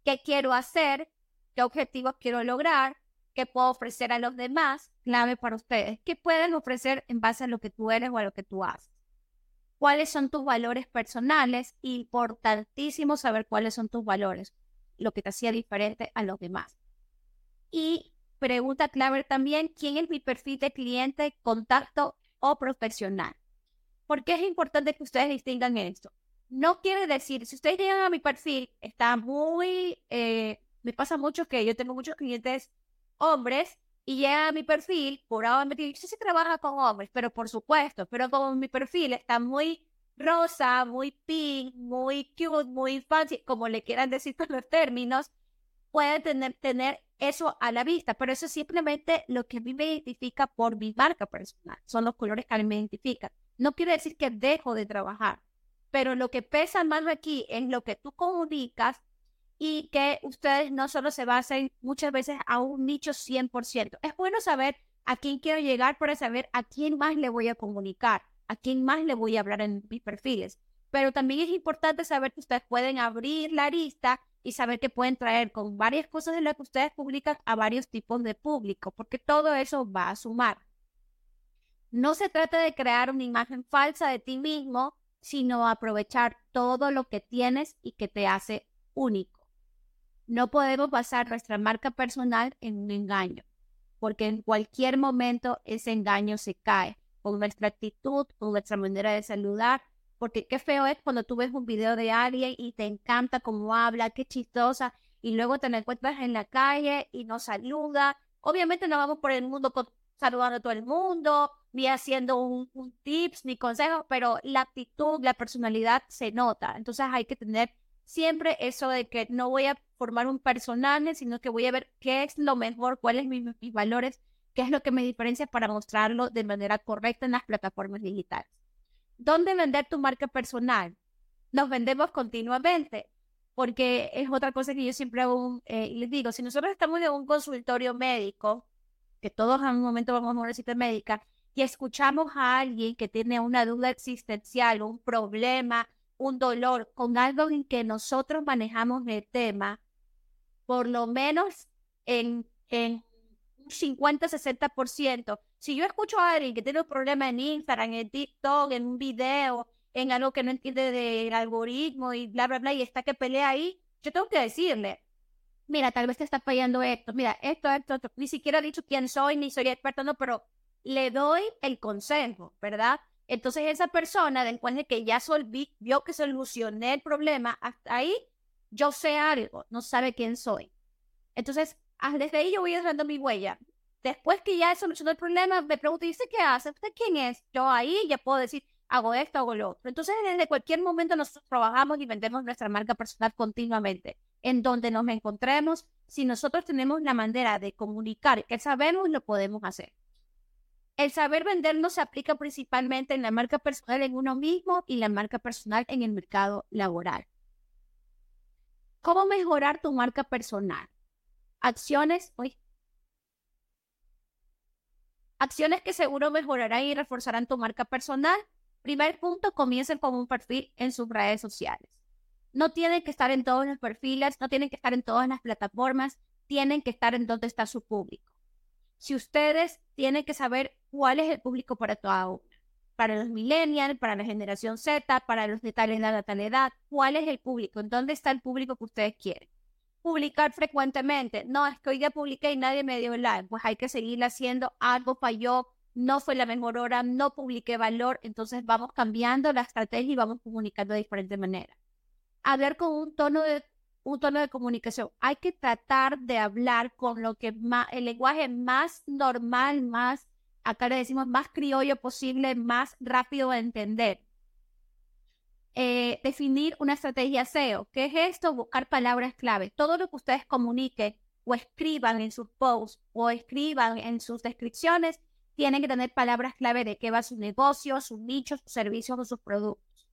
qué quiero hacer, qué objetivos quiero lograr, qué puedo ofrecer a los demás, clave para ustedes. ¿Qué pueden ofrecer en base a lo que tú eres o a lo que tú haces? cuáles son tus valores personales, importantísimo saber cuáles son tus valores, lo que te hacía diferente a los demás. Y pregunta clave también, ¿quién es mi perfil de cliente, contacto o profesional? ¿Por qué es importante que ustedes distingan esto? No quiere decir, si ustedes llegan a mi perfil, está muy, eh, me pasa mucho que yo tengo muchos clientes hombres y llega a mi perfil, por ahora me dice, yo sé si trabaja con hombres, pero por supuesto, pero como mi perfil está muy rosa, muy pink, muy cute, muy fancy, como le quieran decir con los términos, puede tener, tener eso a la vista, pero eso es simplemente lo que a mí me identifica por mi marca personal, son los colores que a mí me identifican. No quiere decir que dejo de trabajar, pero lo que pesa más aquí es lo que tú comunicas y que ustedes no solo se basen muchas veces a un nicho 100%. Es bueno saber a quién quiero llegar para saber a quién más le voy a comunicar, a quién más le voy a hablar en mis perfiles. Pero también es importante saber que ustedes pueden abrir la lista y saber que pueden traer con varias cosas de las que ustedes publican a varios tipos de público, porque todo eso va a sumar. No se trata de crear una imagen falsa de ti mismo, sino aprovechar todo lo que tienes y que te hace único. No podemos basar nuestra marca personal en un engaño, porque en cualquier momento ese engaño se cae con nuestra actitud, con nuestra manera de saludar, porque qué feo es cuando tú ves un video de alguien y te encanta cómo habla, qué chistosa, y luego te encuentras en la calle y no saluda. Obviamente no vamos por el mundo saludando a todo el mundo, ni haciendo un, un tips, ni consejos, pero la actitud, la personalidad se nota. Entonces hay que tener siempre eso de que no voy a formar un personaje, sino que voy a ver qué es lo mejor, cuáles son mis, valores, qué es lo que me diferencia para mostrarlo de manera correcta en las plataformas digitales. ¿Dónde vender tu marca personal? Nos vendemos continuamente, porque es otra cosa que yo siempre hago, eh, les digo, si nosotros estamos en un consultorio médico, que todos en un momento vamos a una cita médica, y escuchamos a alguien que tiene una duda existencial, un problema, un dolor con algo en que nosotros manejamos el tema, por lo menos en, en un 50-60%. Si yo escucho a alguien que tiene un problema en Instagram, en TikTok, en un video, en algo que no entiende del algoritmo y bla, bla, bla, y está que pelea ahí, yo tengo que decirle, mira, tal vez te está fallando esto, mira, esto, esto, esto. Ni siquiera he dicho quién soy, ni soy experto, no, pero le doy el consejo, ¿verdad? Entonces esa persona, después de que ya solví, vio que solucioné el problema, hasta ahí yo sé algo, no sabe quién soy. Entonces, desde ahí yo voy dejando mi huella. Después que ya he solucionado el problema, me pregunto, ¿y usted qué hace? ¿Usted quién es? Yo ahí ya puedo decir, hago esto, hago lo otro. Entonces, desde cualquier momento nosotros trabajamos y vendemos nuestra marca personal continuamente. En donde nos encontremos, si nosotros tenemos la manera de comunicar que sabemos, lo podemos hacer. El saber vender no se aplica principalmente en la marca personal en uno mismo y la marca personal en el mercado laboral. ¿Cómo mejorar tu marca personal? Acciones, acciones que seguro mejorarán y reforzarán tu marca personal. Primer punto, comiencen con un perfil en sus redes sociales. No tienen que estar en todos los perfiles, no tienen que estar en todas las plataformas, tienen que estar en donde está su público. Si ustedes tienen que saber cuál es el público para toda una. Para los millennials, para la generación Z, para los de tal edad tal edad, ¿cuál es el público? ¿En dónde está el público que ustedes quieren? Publicar frecuentemente. No, es que hoy ya publiqué y nadie me dio like. Pues hay que seguir haciendo. Algo falló, no fue la mejor hora, no publiqué valor. Entonces vamos cambiando la estrategia y vamos comunicando de diferente manera. Hablar con un tono de un tono de comunicación. Hay que tratar de hablar con lo que más, el lenguaje más normal, más acá le decimos más criollo posible, más rápido de entender. Eh, definir una estrategia SEO. ¿Qué es esto? Buscar palabras clave. Todo lo que ustedes comuniquen o escriban en sus posts o escriban en sus descripciones, tienen que tener palabras clave de qué va su negocio, sus nichos, sus servicios o sus productos.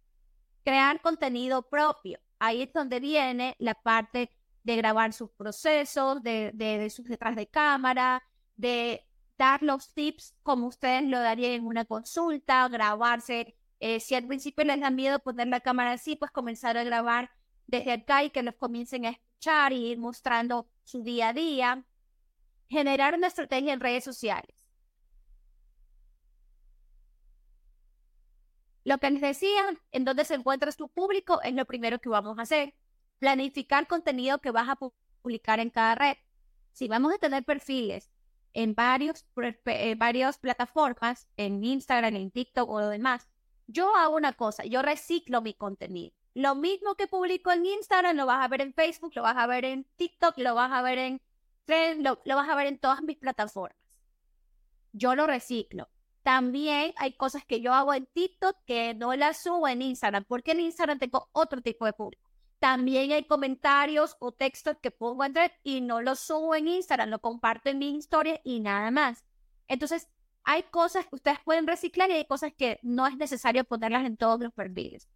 Crear contenido propio. Ahí es donde viene la parte de grabar sus procesos, de, de sus detrás de cámara, de dar los tips como ustedes lo darían en una consulta, grabarse. Eh, si al principio les da miedo poner la cámara así, pues comenzar a grabar desde acá y que los comiencen a escuchar y ir mostrando su día a día. Generar una estrategia en redes sociales. Lo que les decía, en dónde se encuentra tu público, es lo primero que vamos a hacer. Planificar contenido que vas a publicar en cada red. Si vamos a tener perfiles en varios, eh, varias plataformas, en Instagram, en TikTok o lo demás, yo hago una cosa, yo reciclo mi contenido. Lo mismo que publico en Instagram, lo vas a ver en Facebook, lo vas a ver en TikTok, lo vas a ver en Trend, lo, lo vas a ver en todas mis plataformas. Yo lo reciclo. También hay cosas que yo hago en TikTok que no las subo en Instagram, porque en Instagram tengo otro tipo de público. También hay comentarios o textos que pongo en y no los subo en Instagram, lo comparto en mi historia y nada más. Entonces, hay cosas que ustedes pueden reciclar y hay cosas que no es necesario ponerlas en todos los perfiles.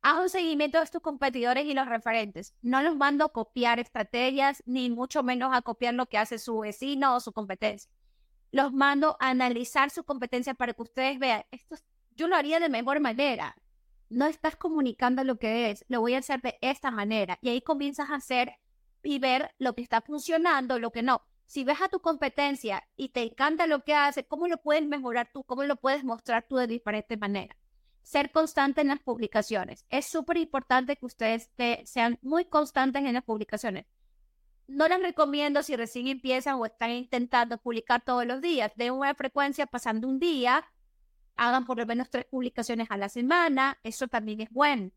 Haz un seguimiento de tus competidores y los referentes. No los mando a copiar estrategias, ni mucho menos a copiar lo que hace su vecino o su competencia los mando a analizar su competencia para que ustedes vean, esto yo lo haría de mejor manera. No estás comunicando lo que es, lo voy a hacer de esta manera. Y ahí comienzas a hacer y ver lo que está funcionando, lo que no. Si ves a tu competencia y te encanta lo que hace, ¿cómo lo puedes mejorar tú? ¿Cómo lo puedes mostrar tú de diferente manera? Ser constante en las publicaciones. Es súper importante que ustedes sean muy constantes en las publicaciones no les recomiendo si recién empiezan o están intentando publicar todos los días. De una frecuencia pasando un día, hagan por lo menos tres publicaciones a la semana. Eso también es bueno.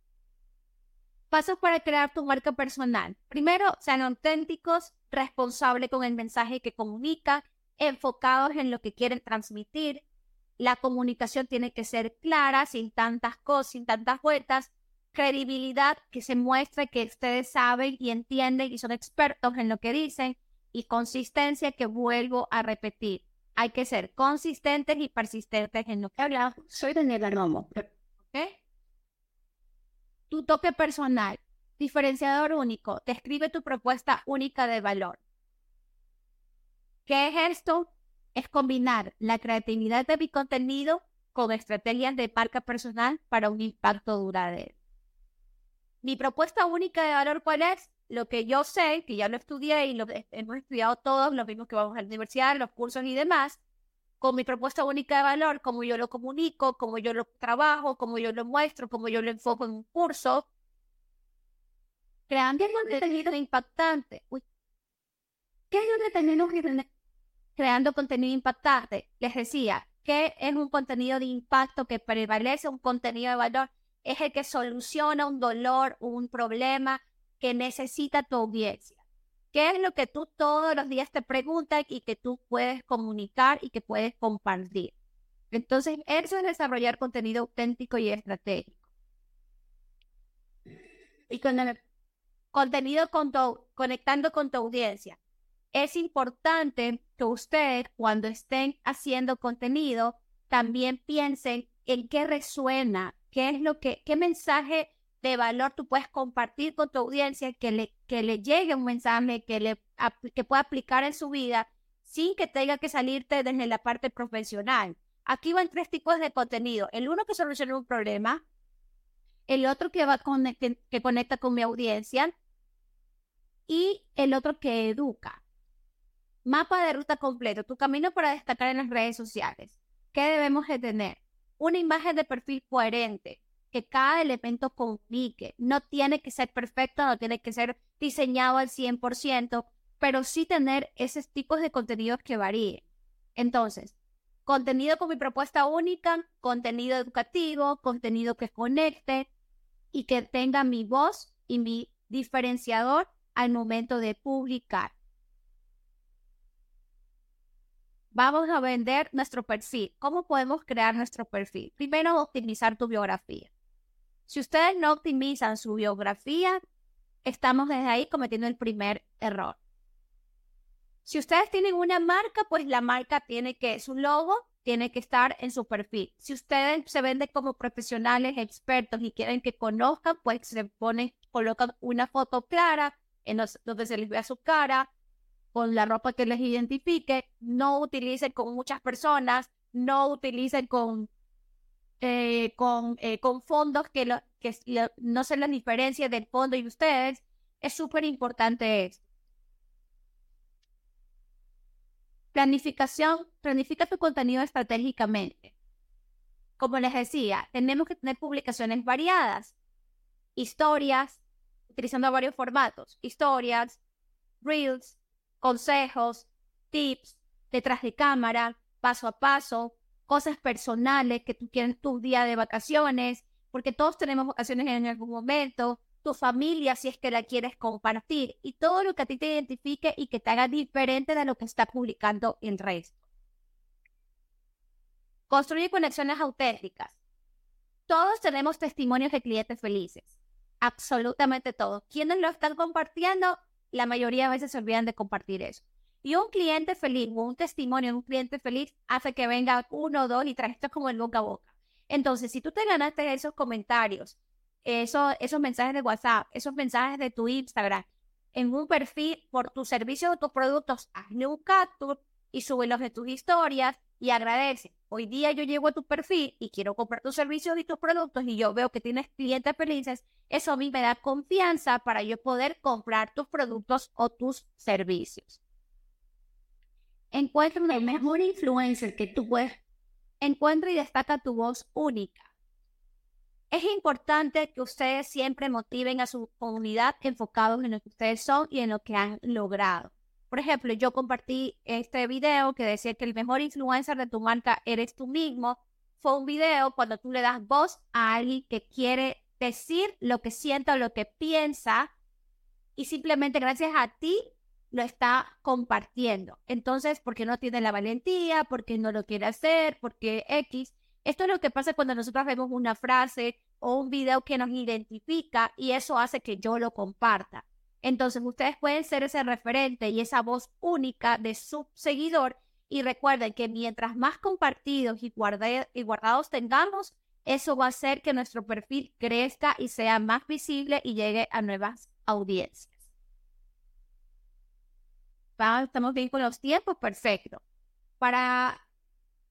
Pasos para crear tu marca personal. Primero, sean auténticos, responsables con el mensaje que comunican, enfocados en lo que quieren transmitir. La comunicación tiene que ser clara, sin tantas cosas, sin tantas vueltas credibilidad que se muestre que ustedes saben y entienden y son expertos en lo que dicen y consistencia que vuelvo a repetir. Hay que ser consistentes y persistentes en lo que hablamos. Soy Daniela Romo. Tu toque personal, diferenciador único, describe tu propuesta única de valor. ¿Qué es esto? Es combinar la creatividad de mi contenido con estrategias de marca personal para un impacto duradero. Mi propuesta única de valor, ¿cuál es? Lo que yo sé, que ya lo estudié y lo hemos estudiado todos, los mismos que vamos a la universidad, los cursos y demás, con mi propuesta única de valor, como yo lo comunico, como yo lo trabajo, como yo lo muestro, como yo lo enfoco en un curso, creando contenido impactante. ¿Qué es tenemos que creando contenido impactante? Les decía, ¿qué es un contenido de impacto que prevalece un contenido de valor? es el que soluciona un dolor un problema que necesita tu audiencia. ¿Qué es lo que tú todos los días te preguntas y que tú puedes comunicar y que puedes compartir? Entonces, eso es desarrollar contenido auténtico y estratégico. Y con el contenido con conectando con tu audiencia. Es importante que ustedes, cuando estén haciendo contenido, también piensen en qué resuena qué es lo que, qué mensaje de valor tú puedes compartir con tu audiencia que le, que le llegue un mensaje que, le, que pueda aplicar en su vida sin que tenga que salirte desde la parte profesional. Aquí van tres tipos de contenido. El uno que soluciona un problema, el otro que, va con, que, conecta con mi audiencia y el otro que educa. Mapa de ruta completo, tu camino para destacar en las redes sociales. ¿Qué debemos de tener? una imagen de perfil coherente, que cada elemento comunique. No tiene que ser perfecto, no tiene que ser diseñado al 100%, pero sí tener esos tipos de contenidos que varíen. Entonces, contenido con mi propuesta única, contenido educativo, contenido que conecte y que tenga mi voz y mi diferenciador al momento de publicar. Vamos a vender nuestro perfil. ¿Cómo podemos crear nuestro perfil? Primero, optimizar tu biografía. Si ustedes no optimizan su biografía, estamos desde ahí cometiendo el primer error. Si ustedes tienen una marca, pues la marca tiene que, su logo tiene que estar en su perfil. Si ustedes se venden como profesionales, expertos y quieren que conozcan, pues se ponen, colocan una foto clara en donde se les vea su cara, con la ropa que les identifique, no utilicen con muchas personas, no utilicen con, eh, con, eh, con fondos que, que no se les diferencia del fondo y ustedes. Es súper importante esto. Planificación, planifica tu contenido estratégicamente. como les decía, tenemos que tener publicaciones variadas, historias, utilizando varios formatos, historias, reels, consejos, tips, detrás de cámara, paso a paso, cosas personales que tú quieres tu día de vacaciones, porque todos tenemos vacaciones en algún momento, tu familia si es que la quieres compartir y todo lo que a ti te identifique y que te haga diferente de lo que está publicando el resto. Construye conexiones auténticas. Todos tenemos testimonios de clientes felices. Absolutamente todos. Quienes lo están compartiendo, la mayoría de veces se olvidan de compartir eso. Y un cliente feliz o un testimonio de un cliente feliz hace que venga uno, dos y tres. Esto como el boca a boca. Entonces, si tú te ganaste esos comentarios, esos, esos mensajes de WhatsApp, esos mensajes de tu Instagram, en un perfil por tu servicio o tus productos, hazle un capture y súbelos de tus historias y agradece. Hoy día yo llego a tu perfil y quiero comprar tus servicios y tus productos y yo veo que tienes clientes felices, eso a mí me da confianza para yo poder comprar tus productos o tus servicios. Encuentra el mejor influencer que tú puedes. Encuentra y destaca tu voz única. Es importante que ustedes siempre motiven a su comunidad enfocados en lo que ustedes son y en lo que han logrado. Por ejemplo, yo compartí este video que decía que el mejor influencer de tu marca eres tú mismo. Fue un video cuando tú le das voz a alguien que quiere decir lo que siente o lo que piensa y simplemente gracias a ti lo está compartiendo. Entonces, porque no tiene la valentía, porque no lo quiere hacer, porque X. Esto es lo que pasa cuando nosotros vemos una frase o un video que nos identifica y eso hace que yo lo comparta. Entonces, ustedes pueden ser ese referente y esa voz única de su seguidor. Y recuerden que mientras más compartidos y, y guardados tengamos, eso va a hacer que nuestro perfil crezca y sea más visible y llegue a nuevas audiencias estamos bien con los tiempos, perfecto. Para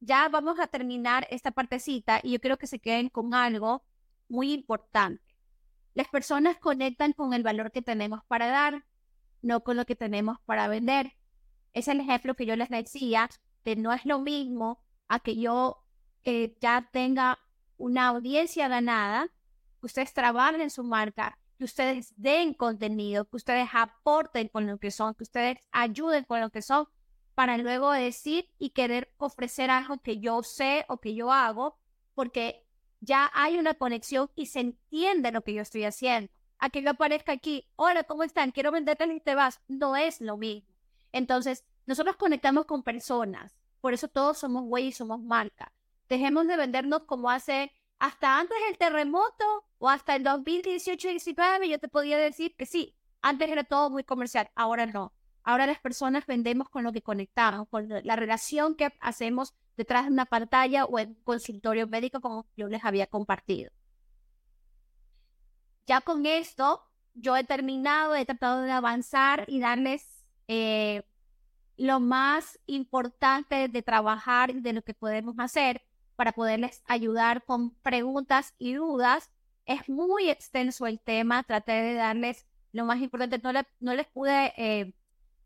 ya vamos a terminar esta partecita y yo quiero que se queden con algo muy importante. Las personas conectan con el valor que tenemos para dar, no con lo que tenemos para vender. Es el ejemplo que yo les decía, que no es lo mismo a que yo eh, ya tenga una audiencia ganada, ustedes trabajen en su marca que ustedes den contenido, que ustedes aporten con lo que son, que ustedes ayuden con lo que son, para luego decir y querer ofrecer algo que yo sé o que yo hago, porque ya hay una conexión y se entiende lo que yo estoy haciendo. A que yo aparezca aquí, hola, ¿cómo están? Quiero venderte y te vas. No es lo mismo. Entonces, nosotros conectamos con personas. Por eso todos somos güey y somos marca. Dejemos de vendernos como hace hasta antes del terremoto o hasta el 2018-19 yo te podía decir que sí, antes era todo muy comercial, ahora no. Ahora las personas vendemos con lo que conectamos, con la relación que hacemos detrás de una pantalla o en consultorio médico como yo les había compartido. Ya con esto, yo he terminado, he tratado de avanzar y darles eh, lo más importante de trabajar y de lo que podemos hacer para poderles ayudar con preguntas y dudas. Es muy extenso el tema, traté de darles lo más importante, no, no les pude, eh,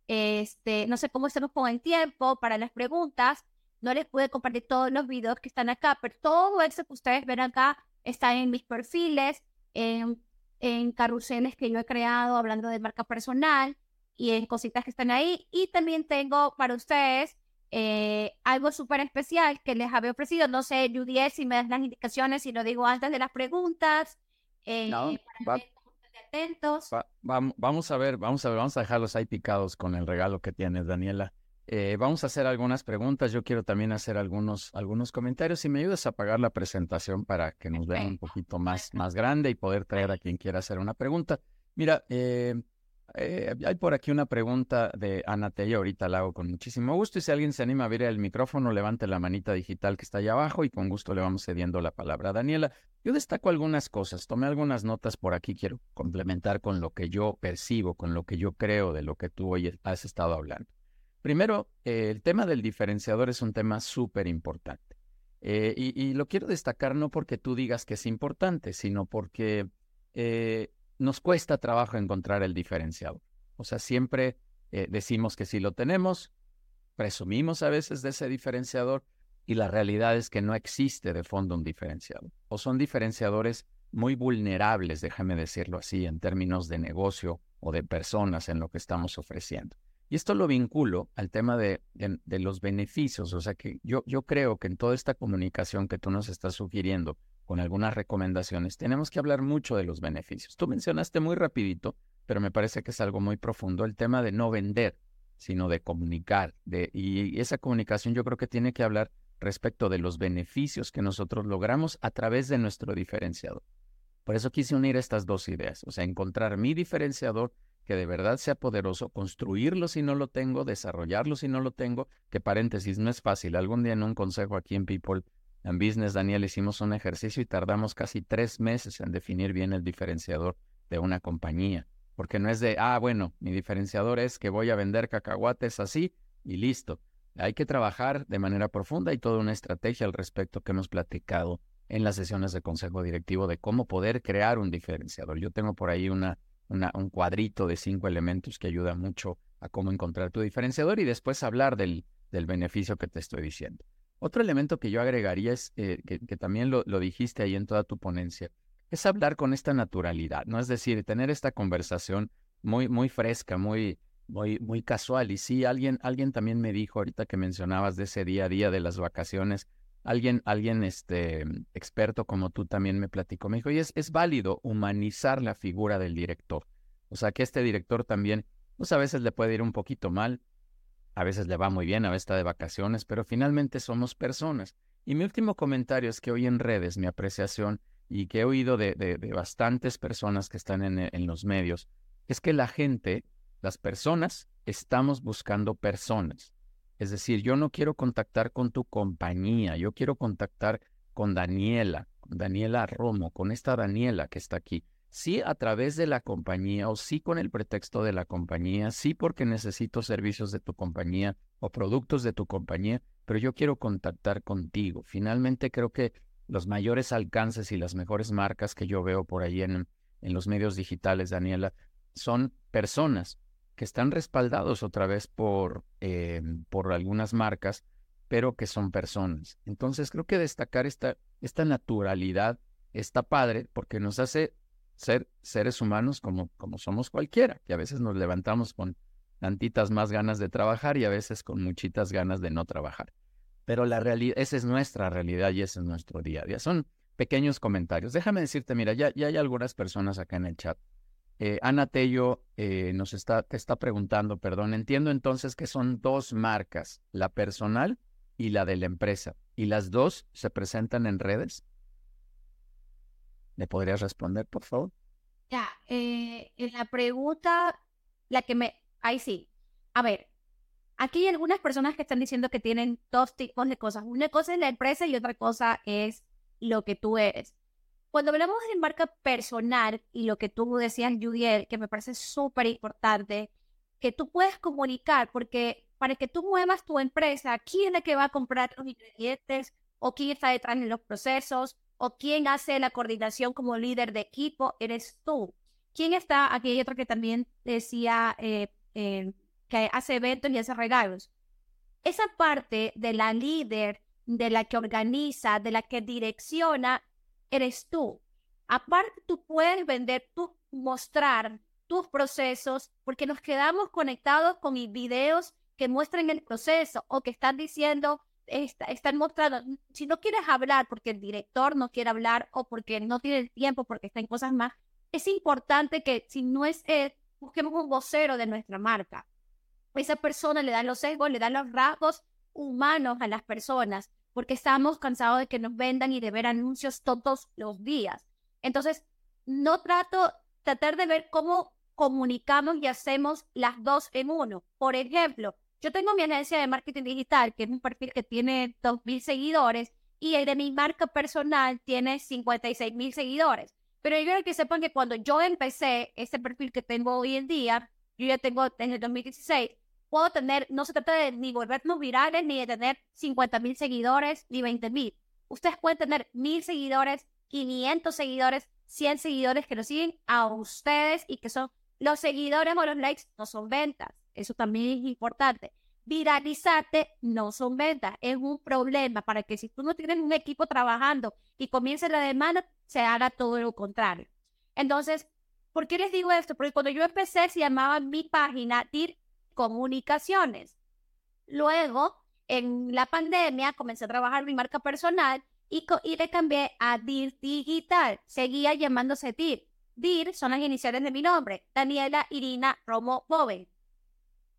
este, no sé cómo estamos con el tiempo para las preguntas, no les pude compartir todos los videos que están acá, pero todo eso que ustedes ven acá está en mis perfiles, en, en carruseles que yo he creado hablando de marca personal y en cositas que están ahí. Y también tengo para ustedes eh, algo súper especial que les había ofrecido. No sé, Judy, si me das las indicaciones, si lo digo antes de las preguntas. Eh, no, atentos. vamos a ver, vamos a ver, vamos a dejarlos ahí picados con el regalo que tienes, Daniela. Eh, vamos a hacer algunas preguntas. Yo quiero también hacer algunos, algunos comentarios. Si me ayudas a apagar la presentación para que nos vean un poquito más, más grande y poder traer a quien quiera hacer una pregunta. Mira, eh, eh, hay por aquí una pregunta de Ana Tello, ahorita la hago con muchísimo gusto y si alguien se anima a abrir el micrófono, levante la manita digital que está allá abajo y con gusto le vamos cediendo la palabra Daniela. Yo destaco algunas cosas, tomé algunas notas por aquí, quiero complementar con lo que yo percibo, con lo que yo creo de lo que tú hoy has estado hablando. Primero, eh, el tema del diferenciador es un tema súper importante. Eh, y, lo quiero destacar no porque tú digas que es importante, sino porque nos cuesta trabajo encontrar el diferenciador. O sea, siempre eh, decimos que sí lo tenemos, presumimos a veces de ese diferenciador, y la realidad es que no existe de fondo un diferenciador. O son diferenciadores muy vulnerables, déjame decirlo así, en términos de negocio o de personas en lo que estamos ofreciendo. Y esto lo vinculo al tema de, los beneficios, o sea que yo, yo creo que en toda esta comunicación que tú nos estás sugiriendo con algunas recomendaciones, tenemos que hablar mucho de los beneficios. Tú mencionaste muy rapidito, pero me parece que es algo muy profundo, el tema de no vender, sino de comunicar. Y esa comunicación yo creo que tiene que hablar respecto de los beneficios que nosotros logramos a través de nuestro diferenciador. Por eso quise unir estas dos ideas, o sea, encontrar mi diferenciador que de verdad sea poderoso, construirlo si no lo tengo, desarrollarlo si no lo tengo, que paréntesis, no es fácil. Algún día en un consejo aquí en People and Business, Daniel, hicimos un ejercicio y tardamos casi tres meses en definir bien el diferenciador de una compañía, porque no es de, ah, bueno, mi diferenciador es que voy a vender cacahuates así y listo. Hay que trabajar de manera profunda y toda una estrategia al respecto que hemos platicado en las sesiones de consejo directivo de cómo poder crear un diferenciador. Yo tengo por ahí una, un cuadrito de cinco elementos que ayuda mucho a cómo encontrar tu diferenciador y después hablar del, del beneficio que te estoy diciendo. Otro elemento que yo agregaría es, eh, que, también lo, lo, dijiste ahí en toda tu ponencia, es hablar con esta naturalidad, ¿no? Es decir, tener esta conversación muy, muy fresca, muy, muy, muy casual. Y sí, alguien, alguien también me dijo ahorita que mencionabas de ese día a día de las vacaciones, alguien, alguien este, experto como tú también me platicó, me dijo, y es, es válido humanizar la figura del director. O sea, que este director también, pues a veces le puede ir un poquito mal, a veces le va muy bien, a veces está de vacaciones, pero finalmente somos personas. Y mi último comentario es que hoy en redes, mi apreciación, y que he oído de, de, bastantes personas que están en, en los medios, es que la gente las personas estamos buscando personas. Es decir, yo no quiero contactar con tu compañía, yo quiero contactar con Daniela, Daniela Romo, con esta Daniela que está aquí. Sí a través de la compañía o sí con el pretexto de la compañía, sí porque necesito servicios de tu compañía o productos de tu compañía, pero yo quiero contactar contigo. Finalmente creo que los mayores alcances y las mejores marcas que yo veo por ahí en, en los medios digitales, Daniela, son personas que están respaldados otra vez por, eh, por algunas marcas, pero que son personas. Entonces creo que destacar esta, esta naturalidad está padre porque nos hace ser seres humanos como, como somos cualquiera, que a veces nos levantamos con tantitas más ganas de trabajar y a veces con muchitas ganas de no trabajar. Pero la realidad, esa es nuestra realidad y ese es nuestro día a día. Son pequeños comentarios. Déjame decirte, mira, ya, ya hay algunas personas acá en el chat eh, Ana Tello eh, nos está, está preguntando, perdón, entiendo entonces que son dos marcas, la personal y la de la empresa, y las dos se presentan en redes. ¿Le podrías responder, por favor? Ya, eh, en la pregunta, la que me, ahí sí. A ver, aquí hay algunas personas que están diciendo que tienen dos tipos de cosas. Una cosa es la empresa y otra cosa es lo que tú eres. Cuando hablamos de marca personal y lo que tú decías, Judiel, que me parece súper importante, que tú puedes comunicar, porque para que tú muevas tu empresa, ¿quién es el que va a comprar los ingredientes? ¿O quién está detrás de los procesos? ¿O quién hace la coordinación como líder de equipo? Eres tú. ¿Quién está? Aquí hay otro que también decía eh, eh, que hace eventos y hace regalos. Esa parte de la líder, de la que organiza, de la que direcciona, eres tú. Aparte, tú puedes vender, tú mostrar tus procesos, porque nos quedamos conectados con videos que muestran el proceso o que están diciendo, están mostrando, si no quieres hablar porque el director no quiere hablar o porque no tiene el tiempo, porque está en cosas más, es importante que si no es él, busquemos un vocero de nuestra marca. Esa persona le da los sesgos, le da los rasgos humanos a las personas porque estamos cansados de que nos vendan y de ver anuncios todos los días. Entonces, no trato, tratar de ver cómo comunicamos y hacemos las dos en uno. Por ejemplo, yo tengo mi agencia de marketing digital, que es un perfil que tiene 2.000 seguidores, y el de mi marca personal tiene 56 mil seguidores. Pero yo quiero que sepan que cuando yo empecé este perfil que tengo hoy en día, yo ya tengo desde el 2016, puedo tener, no se trata de ni volvernos virales, ni de tener 50 mil seguidores, ni 20 mil. Ustedes pueden tener mil seguidores, 500 seguidores, 100 seguidores que lo siguen a ustedes y que son los seguidores o los likes, no son ventas. Eso también es importante. viralizarte no son ventas, es un problema para que si tú no tienes un equipo trabajando y comience la demanda, se haga todo lo contrario. Entonces, ¿por qué les digo esto? Porque cuando yo empecé se llamaba mi página DIR Comunicaciones. Luego, en la pandemia, comencé a trabajar mi marca personal y, le cambié a DIR Digital. Seguía llamándose DIR. DIR son las iniciales de mi nombre, Daniela Irina Romo Boven.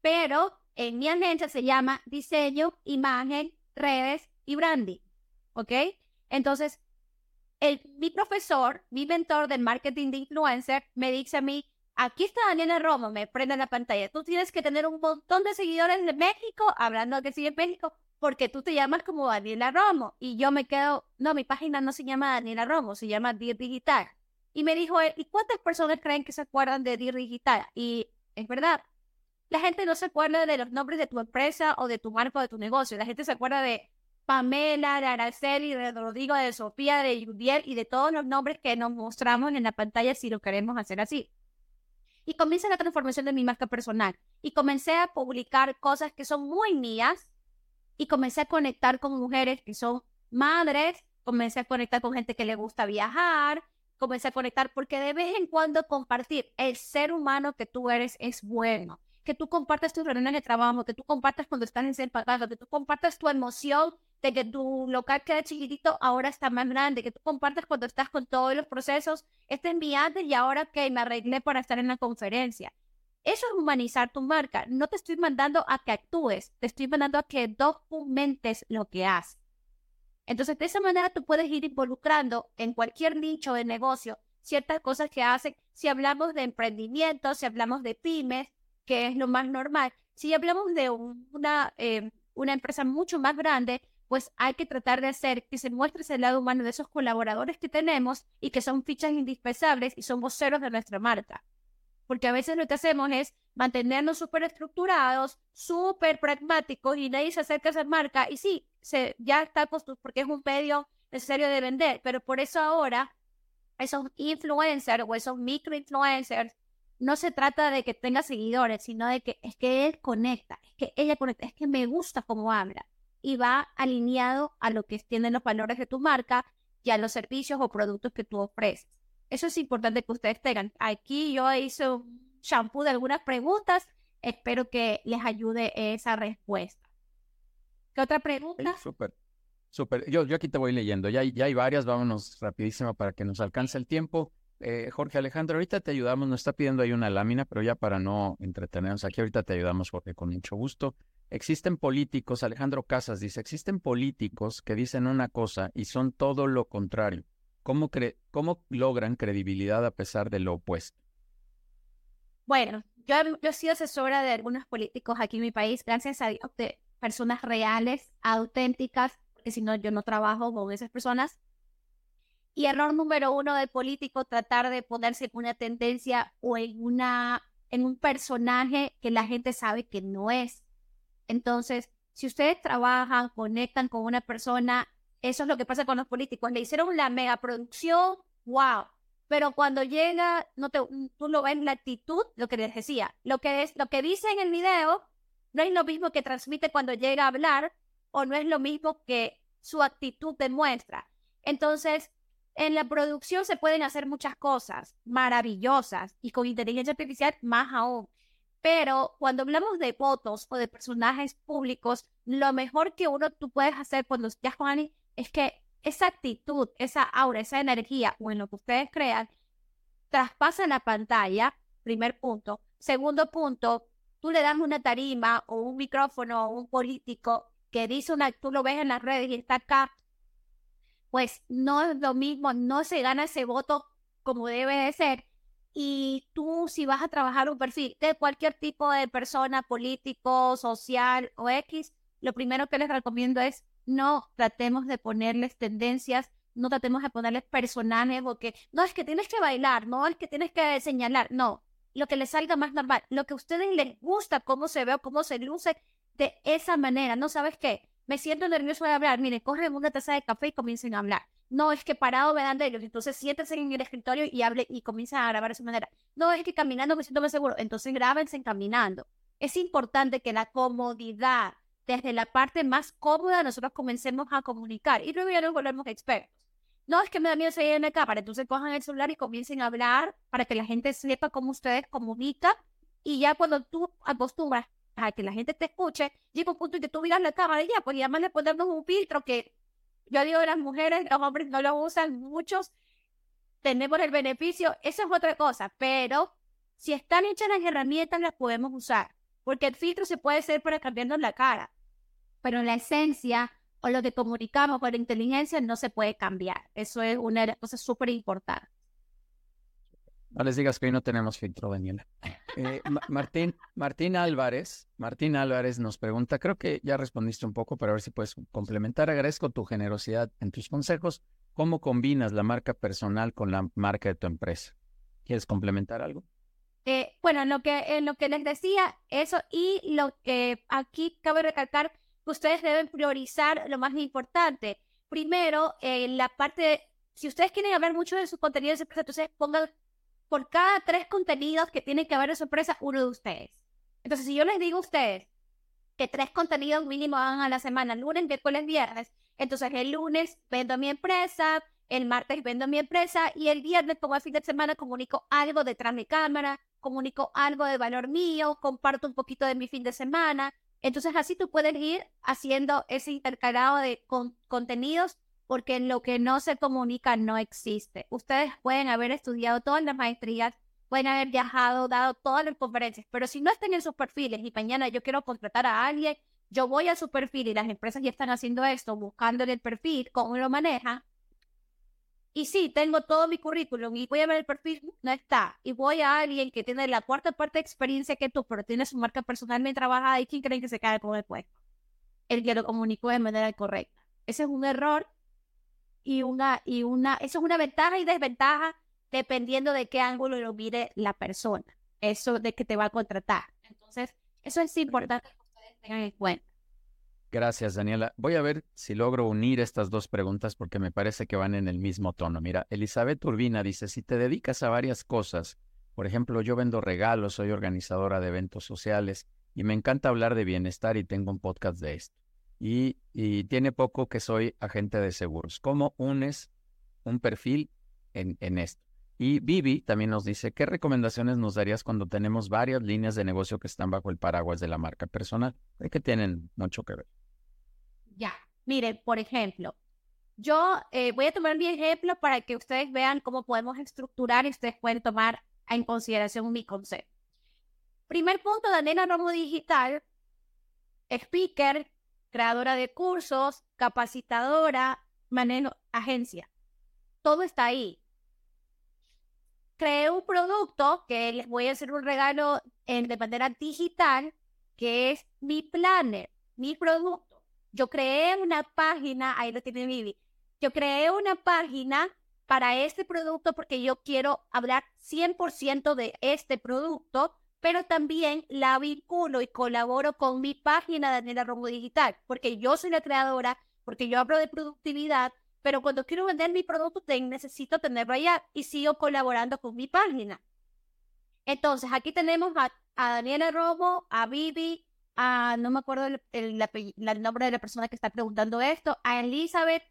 Pero en mi agencia se llama diseño, imagen, redes y branding. ¿Ok? Entonces, mi profesor, mi mentor del marketing de influencer, me dice a mí, aquí está Daniela Romo, me prende la pantalla. Tú tienes que tener un montón de seguidores de México, hablando que sigue México, porque tú te llamas como Daniela Romo. Y yo me quedo, no, mi página no se llama Daniela Romo, se llama Dir Digital. Y me dijo ¿y cuántas personas creen que se acuerdan de Dir Digital? Y es verdad, la gente no se acuerda de los nombres de tu empresa o de tu marca o de tu negocio. La gente se acuerda de Pamela, de Araceli, de Rodrigo, de Sofía, de Judiel y de todos los nombres que nos mostramos en la pantalla si lo queremos hacer así. Y comienza la transformación de mi marca personal. Y comencé a publicar cosas que son muy mías y comencé a conectar con mujeres que son madres, comencé a conectar con gente que le gusta viajar, comencé a conectar porque de vez en cuando compartir el ser humano que tú eres es bueno que tú compartas tus reuniones de trabajo, que tú compartas cuando estás en ser que tú compartas tu emoción de que tu local queda chiquitito, ahora está más grande, que tú compartas cuando estás con todos los procesos, este es y ahora que me arreglé para estar en la conferencia. Eso es humanizar tu marca. No te estoy mandando a que actúes, te estoy mandando a que documentes lo que haces. Entonces, de esa manera tú puedes ir involucrando en cualquier nicho de negocio ciertas cosas que hacen. Si hablamos de emprendimiento, si hablamos de pymes, que es lo más normal. Si hablamos de una, eh, una empresa mucho más grande, pues hay que tratar de hacer que se muestre ese lado humano de esos colaboradores que tenemos y que son fichas indispensables y son voceros de nuestra marca. Porque a veces lo que hacemos es mantenernos súper estructurados, súper pragmáticos y nadie se acerca a esa marca. Y sí, se, ya está porque es un medio necesario de vender, pero por eso ahora esos influencers o esos microinfluencers no se trata de que tenga seguidores, sino de que es que él conecta, es que ella conecta, es que me gusta cómo habla y va alineado a lo que tienen los valores de tu marca y a los servicios o productos que tú ofreces. Eso es importante que ustedes tengan. Aquí yo hice un shampoo de algunas preguntas. Espero que les ayude esa respuesta. ¿Qué otra pregunta? Súper. Súper. Yo, yo aquí te voy leyendo. Ya, ya hay varias. Vámonos rapidísimo para que nos alcance el tiempo. Eh, Jorge Alejandro, ahorita te ayudamos, nos está pidiendo ahí una lámina, pero ya para no entretenernos aquí, ahorita te ayudamos, Jorge, con mucho gusto. Existen políticos, Alejandro Casas dice, existen políticos que dicen una cosa y son todo lo contrario. ¿Cómo, cómo logran credibilidad a pesar de lo opuesto? Bueno, yo, yo he sido asesora de algunos políticos aquí en mi país, gracias a Dios, de personas reales, auténticas, porque si no, yo no trabajo con esas personas y error número uno del político, tratar de ponerse en una tendencia o en, una, en un personaje que la gente sabe que no es. Entonces, si ustedes trabajan, conectan con una persona, eso es lo que pasa con los políticos. Le hicieron la megaproducción, wow. Pero cuando llega, no te, tú lo ves la actitud, lo que les decía, lo que, es, lo que dice en el video no es lo mismo que transmite cuando llega a hablar o no es lo mismo que su actitud demuestra. Entonces, en la producción se pueden hacer muchas cosas maravillosas y con inteligencia artificial más aún. Pero cuando hablamos de votos o de personajes públicos, lo mejor que uno tú puedes hacer cuando con alguien es que esa actitud, esa aura, esa energía o en lo que ustedes crean, traspasa la pantalla, primer punto. Segundo punto, tú le das una tarima o un micrófono a un político que dice una, tú lo ves en las redes y está acá pues no es lo mismo, no se gana ese voto como debe de ser. Y tú si vas a trabajar un perfil de cualquier tipo de persona, político, social o X, lo primero que les recomiendo es no tratemos de ponerles tendencias, no tratemos de ponerles personajes, porque no es que tienes que bailar, no es que tienes que señalar, no, lo que les salga más normal, lo que a ustedes les gusta, cómo se ve o cómo se luce de esa manera, ¿no sabes qué? Me siento nervioso de hablar, mire, cogen una taza de café y comiencen a hablar. No, es que parado me dan de ellos, entonces siéntense en el escritorio y hable y comiencen a grabar de esa manera. No, es que caminando me siento más seguro, entonces grábense caminando. es importante que la comodidad, desde la parte más cómoda, nosotros comencemos a comunicar y luego ya nos volvemos expertos. No es que me da miedo salir en la cámara, entonces cojan el celular y comiencen a hablar para que la gente sepa cómo ustedes comunican y ya cuando tú acostumbras a que la gente te escuche, llega un punto en que tú miras la cámara y ya, pues ya más le ponemos un filtro que yo digo, las mujeres, los hombres no lo usan, muchos tenemos el beneficio, eso es otra cosa, pero si están hechas las herramientas, las podemos usar, porque el filtro se puede hacer para cambiarnos la cara, pero la esencia o lo que comunicamos por inteligencia no se puede cambiar. Eso es una de las cosas súper importantes. No les digas que hoy no tenemos filtro, Daniela. Eh, Martín, Martín Álvarez, Martín Álvarez nos pregunta, creo que ya respondiste un poco, pero a ver si puedes complementar. Agradezco tu generosidad en tus consejos. ¿Cómo combinas la marca personal con la marca de tu empresa? ¿Quieres complementar algo? Eh, bueno, en lo, que, en lo que les decía, eso y lo que aquí cabe recalcar, que ustedes deben priorizar lo más importante. Primero, en la parte, si ustedes quieren hablar mucho de su contenido de empresa, entonces pongan por cada tres contenidos que tienen que haber en su empresa, uno de ustedes. Entonces, si yo les digo a ustedes que tres contenidos mínimo hagan a la semana, lunes, miércoles, viernes, entonces el lunes vendo mi empresa, el martes vendo mi empresa y el viernes, como el fin de semana, comunico algo detrás de cámara, comunico algo de valor mío, comparto un poquito de mi fin de semana. Entonces así tú puedes ir haciendo ese intercalado de contenidos porque lo que no se comunica no existe. Ustedes pueden haber estudiado todas las maestrías, pueden haber viajado, dado todas las conferencias, pero si no están en sus perfiles y mañana yo quiero contratar a alguien, yo voy a su perfil y las empresas ya están haciendo esto, buscándole el perfil, cómo lo maneja. Y sí, tengo todo mi currículum y voy a ver el perfil, no está. Y voy a alguien que tiene la cuarta parte de experiencia que tú, pero tiene su marca personal bien trabajada y quién creen que se cae con el puesto. El que lo comunicó de manera correcta. Ese es un error y una, y una, eso es una ventaja y desventaja dependiendo de qué ángulo lo mire la persona, eso de que te va a contratar. Entonces, eso es importante que ustedes tengan en cuenta. Gracias, Daniela. Voy a ver si logro unir estas dos preguntas porque me parece que van en el mismo tono. Mira, Elizabeth Urbina dice, si te dedicas a varias cosas, por ejemplo, yo vendo regalos, soy organizadora de eventos sociales y me encanta hablar de bienestar y tengo un podcast de esto y, tiene poco que soy agente de seguros. ¿Cómo unes un perfil en, en esto? Y Vivi también nos dice, ¿qué recomendaciones nos darías cuando tenemos varias líneas de negocio que están bajo el paraguas de la marca personal? ¿De que tienen mucho que ver? Ya, miren, por ejemplo, yo eh, voy a tomar mi ejemplo para que ustedes vean cómo podemos estructurar y ustedes pueden tomar en consideración mi concepto. Primer punto, Daniela Romo Digital, speaker, creadora de cursos, capacitadora, manejo, agencia. Todo está ahí. Creé un producto que les voy a hacer un regalo en, de manera digital, que es mi planner, mi producto. Yo creé una página, ahí lo tiene Vivi. Yo creé una página para este producto porque yo quiero hablar 100% de este producto pero también la vinculo y colaboro con mi página Daniela Romo Digital, porque yo soy la creadora, porque yo hablo de productividad, pero cuando quiero vender mi producto necesito tenerlo allá y sigo colaborando con mi página. Entonces, aquí tenemos a, Daniela Romo, a Vivi, a, no me acuerdo el, el, nombre de la persona que está preguntando esto, a Elizabeth.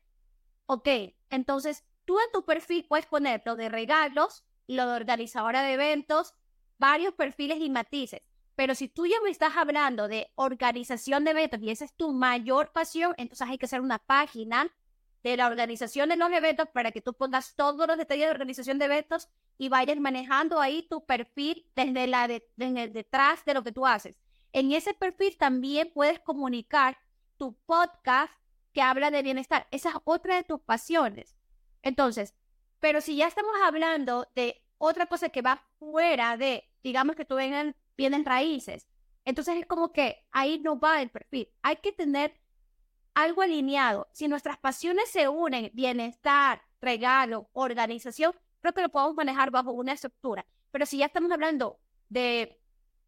Ok, entonces tú en tu perfil puedes poner lo de regalos, lo de organizadora de eventos, varios perfiles y matices. Pero si tú ya me estás hablando de organización de eventos y esa es tu mayor pasión, entonces hay que hacer una página de la organización de los eventos para que tú pongas todos los detalles de organización de eventos y vayas manejando ahí tu perfil desde, la desde detrás de lo que tú haces. En ese perfil también puedes comunicar tu podcast que habla de bienestar. Esa es otra de tus pasiones. Entonces, pero si ya estamos hablando de otra cosa que va fuera de, digamos que tú vengan, vienen raíces. Entonces es como que ahí no va el perfil. Hay que tener algo alineado. Si nuestras pasiones se unen, bienestar, regalo, organización, creo que lo podemos manejar bajo una estructura. Pero si ya estamos hablando de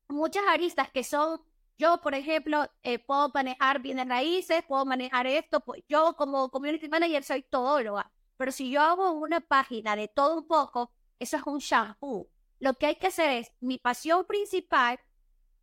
muchas aristas que son, yo, por ejemplo, eh, puedo manejar bienes raíces, puedo manejar esto, pues yo como community manager soy todóloga. Pero si yo hago una página de todo un poco, eso es un shampoo. Lo que hay que hacer es, mi pasión principal,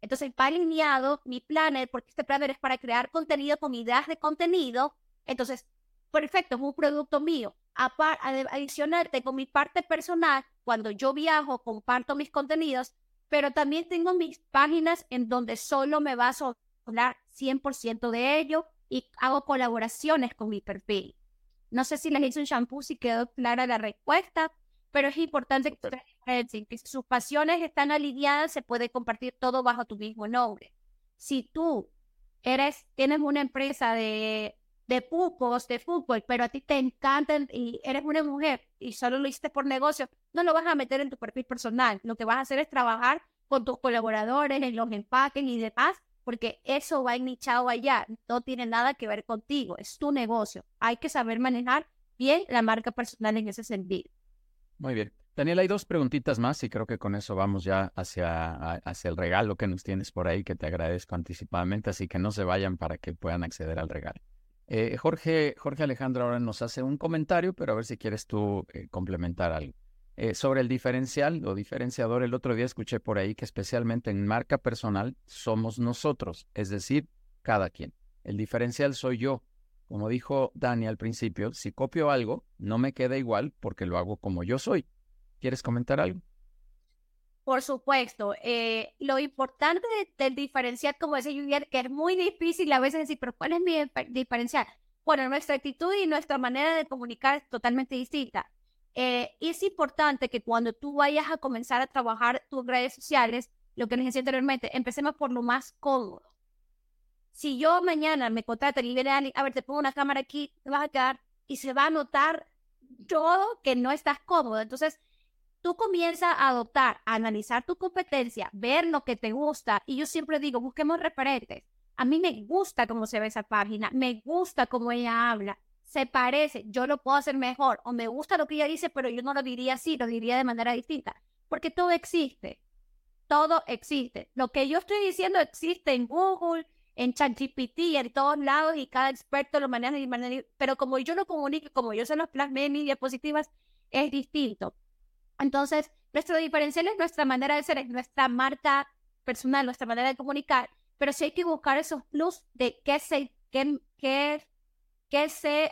Entonces va alineado mi planner, porque este planner es para crear contenido con ideas de contenido. Entonces, perfecto, es un producto mío. Adicional, tengo mi parte personal. Cuando yo viajo, comparto mis contenidos, pero también tengo mis páginas en donde solo me vas a hablar 100% de ello y hago colaboraciones con mi perfil. No sé si les hice un shampoo, si quedó clara la respuesta, pero es importante que, que sus pasiones están alineadas, se puede compartir todo bajo tu mismo nombre. Si tú eres, tienes una empresa de, de pucos, de fútbol, pero a ti te encantan y eres una mujer y solo lo hiciste por negocio, no lo vas a meter en tu perfil personal. Lo que vas a hacer es trabajar con tus colaboradores en los empaques y demás porque eso va nichado allá, no tiene nada que ver contigo, es tu negocio. Hay que saber manejar bien la marca personal en ese sentido. Muy bien. Daniel, hay dos preguntitas más y creo que con eso vamos ya hacia, hacia el regalo que nos tienes por ahí, que te agradezco anticipadamente, así que no se vayan para que puedan acceder al regalo. Eh, Jorge, Jorge Alejandro ahora nos hace un comentario, pero a ver si quieres tú eh, complementar algo. Eh, sobre el diferencial o diferenciador, el otro día escuché por ahí que especialmente en marca personal somos nosotros, es decir, cada quien. El diferencial soy yo. Como dijo Dani al principio, si copio algo, no me queda igual porque lo hago como yo soy. ¿Quieres comentar algo? Por supuesto, eh, lo importante del diferencial, como decía Julián, que es muy difícil a veces decir, pero ¿cuál es mi diferencial? Bueno, nuestra actitud y nuestra manera de comunicar es totalmente distinta. Eh, es importante que cuando tú vayas a comenzar a trabajar tus redes sociales, lo que les decía anteriormente, empecemos por lo más cómodo. Si yo mañana me contratan y viene alguien, a ver, te pongo una cámara aquí, te vas a quedar y se va a notar todo que no estás cómodo. Entonces, tú comienzas a adoptar, a analizar tu competencia, ver lo que te gusta. Y yo siempre digo, busquemos referentes. A mí me gusta cómo se ve esa página, me gusta cómo ella habla, se parece, yo lo puedo hacer mejor, o me gusta lo que ella dice, pero yo no lo diría así, lo diría de manera distinta, porque todo existe, todo existe. Lo que yo estoy diciendo existe en Google, en ChatGPT, en todos lados, y cada experto lo maneja de manera, pero como yo lo comunico, como yo se los plasmé en mis diapositivas, es distinto. Entonces, nuestro diferencial es nuestra manera de ser, es nuestra marca personal, nuestra manera de comunicar, pero sí hay que buscar esos plus de qué, se, qué, qué qué sé,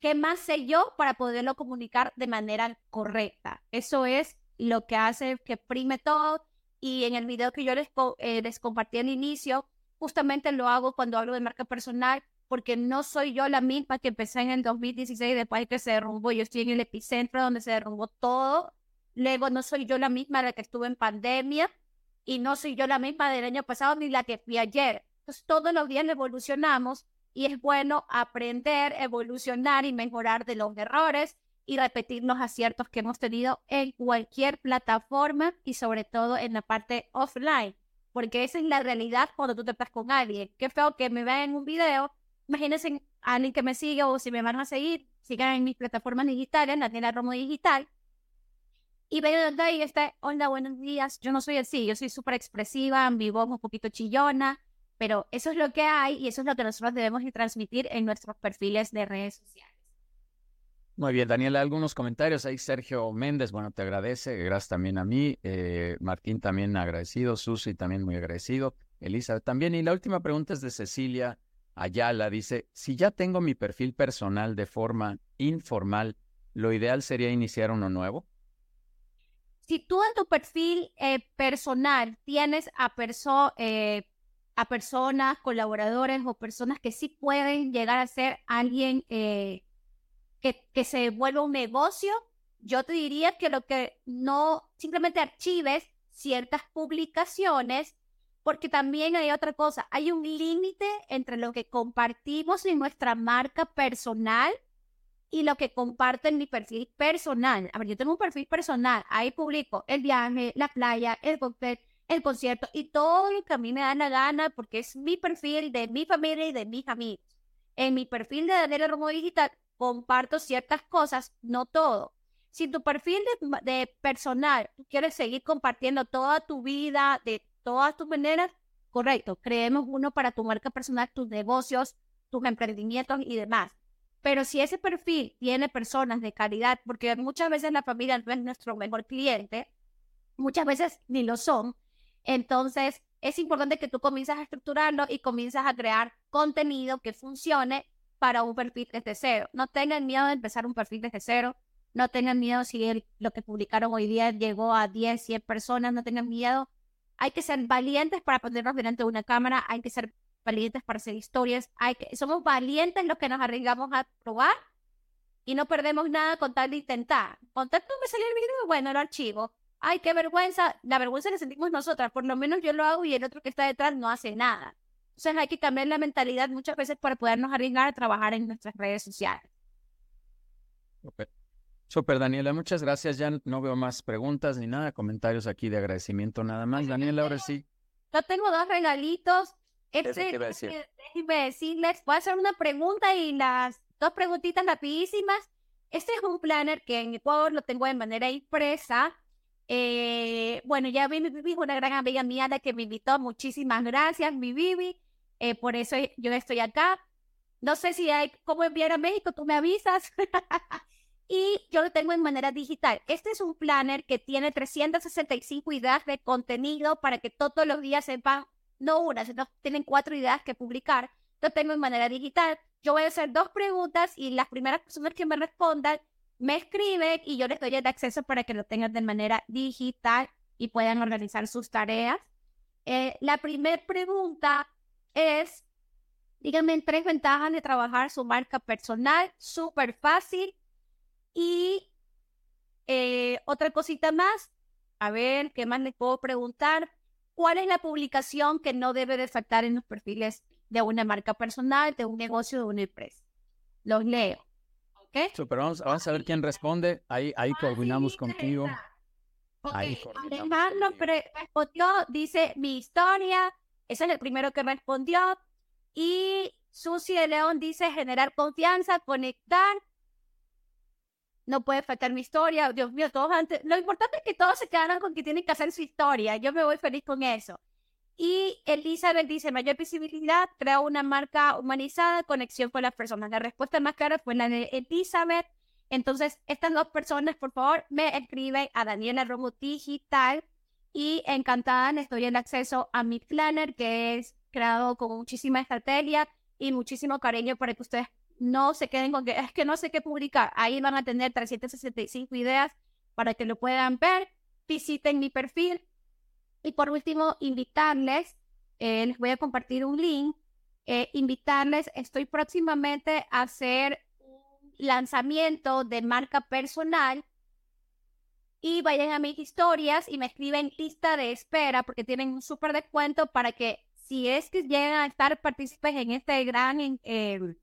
qué más sé yo para poderlo comunicar de manera correcta. Eso es lo que hace que prime todo. Y en el video que yo les, eh, les compartí al inicio, justamente lo hago cuando hablo de marca personal, porque no soy yo la misma que empecé en el 2016 después de que se derrumbó. Yo estoy en el epicentro donde se derrumbó todo. Luego no soy yo la misma la que estuve en pandemia y no soy yo la misma del año pasado ni la que fui ayer. Entonces todos los días evolucionamos y es bueno aprender, evolucionar y mejorar de los errores y repetir los aciertos que hemos tenido en cualquier plataforma y sobre todo en la parte offline, porque esa es la realidad cuando tú te estás con alguien. Qué feo que me vean en un video, imagínense a alguien que me sigue o si me van a seguir, sigan en mis plataformas digitales, en la tienda Romo Digital, y ven ahí está, hola, buenos días, yo no soy así, yo soy súper expresiva, voz un poquito chillona, pero eso es lo que hay y eso es lo que nosotros debemos transmitir en nuestros perfiles de redes sociales. Muy bien, Daniela, algunos comentarios. Ahí Sergio Méndez, bueno, te agradece. Gracias también a mí. Eh, Martín también agradecido. Susi también muy agradecido. Elizabeth también. Y la última pregunta es de Cecilia Ayala. Dice, si ya tengo mi perfil personal de forma informal, ¿lo ideal sería iniciar uno nuevo? Si tú en tu perfil eh, personal tienes a personas, eh, a personas, colaboradores o personas que sí pueden llegar a ser alguien eh, que, que se vuelva un negocio, yo te diría que lo que no simplemente archives ciertas publicaciones, porque también hay otra cosa, hay un límite entre lo que compartimos en nuestra marca personal y lo que comparto en mi perfil personal. A ver, yo tengo un perfil personal, ahí publico el viaje, la playa, el cóctel, el concierto y todo lo que a mí me da la gana porque es mi perfil de mi familia y de mis amigos. En mi perfil de Daniela Romo Digital comparto ciertas cosas, no todo. Si tu perfil de, personal quieres seguir compartiendo toda tu vida, de todas tus maneras, correcto, creemos uno para tu marca personal, tus negocios, tus emprendimientos y demás. Pero si ese perfil tiene personas de calidad, porque muchas veces la familia no es nuestro mejor cliente, muchas veces ni lo son, entonces, es importante que tú comiences a estructurarlo y comiences a crear contenido que funcione para un perfil desde cero. No tengan miedo de empezar un perfil desde cero. No tengan miedo si lo que publicaron hoy día llegó a 10, 100 personas. No tengan miedo. Hay que ser valientes para ponernos delante de una cámara. Hay que ser valientes para hacer historias. Hay que, somos valientes los que nos arriesgamos a probar y no perdemos nada con tal de intentar. Con tal me salió el video, bueno, lo archivo ay, qué vergüenza, la vergüenza que sentimos nosotras, por lo menos yo lo hago y el otro que está detrás no hace nada. Entonces hay que cambiar la mentalidad muchas veces para podernos arriesgar a trabajar en nuestras redes sociales. Super. Daniela, muchas gracias. Ya no veo más preguntas ni nada, comentarios aquí de agradecimiento nada más. Daniela, ahora sí. Yo tengo dos regalitos. Este, déjenme decirles, voy a hacer una pregunta y las dos preguntitas rapidísimas. Este es un planner que en Ecuador lo tengo de manera impresa eh, bueno, ya vi mi Bibi, una gran amiga mía la que me invitó. Muchísimas gracias, mi Bibi. Eh, por eso yo estoy acá. No sé si hay cómo enviar a México, tú me avisas. y yo lo tengo en manera digital. Este es un planner que tiene 365 ideas de contenido para que todos los días sepan, no una, sino tienen cuatro ideas que publicar. Lo tengo en manera digital. Yo voy a hacer dos preguntas y las primeras personas que me respondan me escriben y yo les doy el acceso para que lo tengan de manera digital y puedan organizar sus tareas. Eh, la primera pregunta es, díganme tres ventajas de trabajar su marca personal, súper fácil. Y eh, otra cosita más, a ver, ¿qué más les puedo preguntar? ¿Cuál es la publicación que no debe de faltar en los perfiles de una marca personal, de un negocio, de una empresa? Los leo. ¿Qué? Super, vamos, vamos, a ver quién responde. Ahí, ahí coordinamos contigo. Ahí Alejandro respondió, dice mi historia. Ese es el primero que respondió. Y Susi de León dice generar confianza, conectar. No puede faltar mi historia. Dios mío, todos antes. Lo importante es que todos se quedaran con que tienen que hacer su historia. Yo me voy feliz con eso. Y Elizabeth dice, mayor visibilidad, crea una marca humanizada, conexión con las personas. La respuesta más clara fue la de Elizabeth. Entonces, estas dos personas, por favor, me escriben a Daniela Romo Digital y encantada les doy el acceso a mi planner que es creado con muchísima estrategia y muchísimo cariño para que ustedes no se queden con que es que no sé qué publicar. Ahí van a tener 365 ideas para que lo puedan ver. Visiten mi perfil, y por último, invitarles, eh, les voy a compartir un link, eh, invitarles, estoy próximamente a hacer un lanzamiento de marca personal y vayan a mis historias y me escriben lista de espera porque tienen un súper descuento para que si es que llegan a estar partícipes en este gran eh,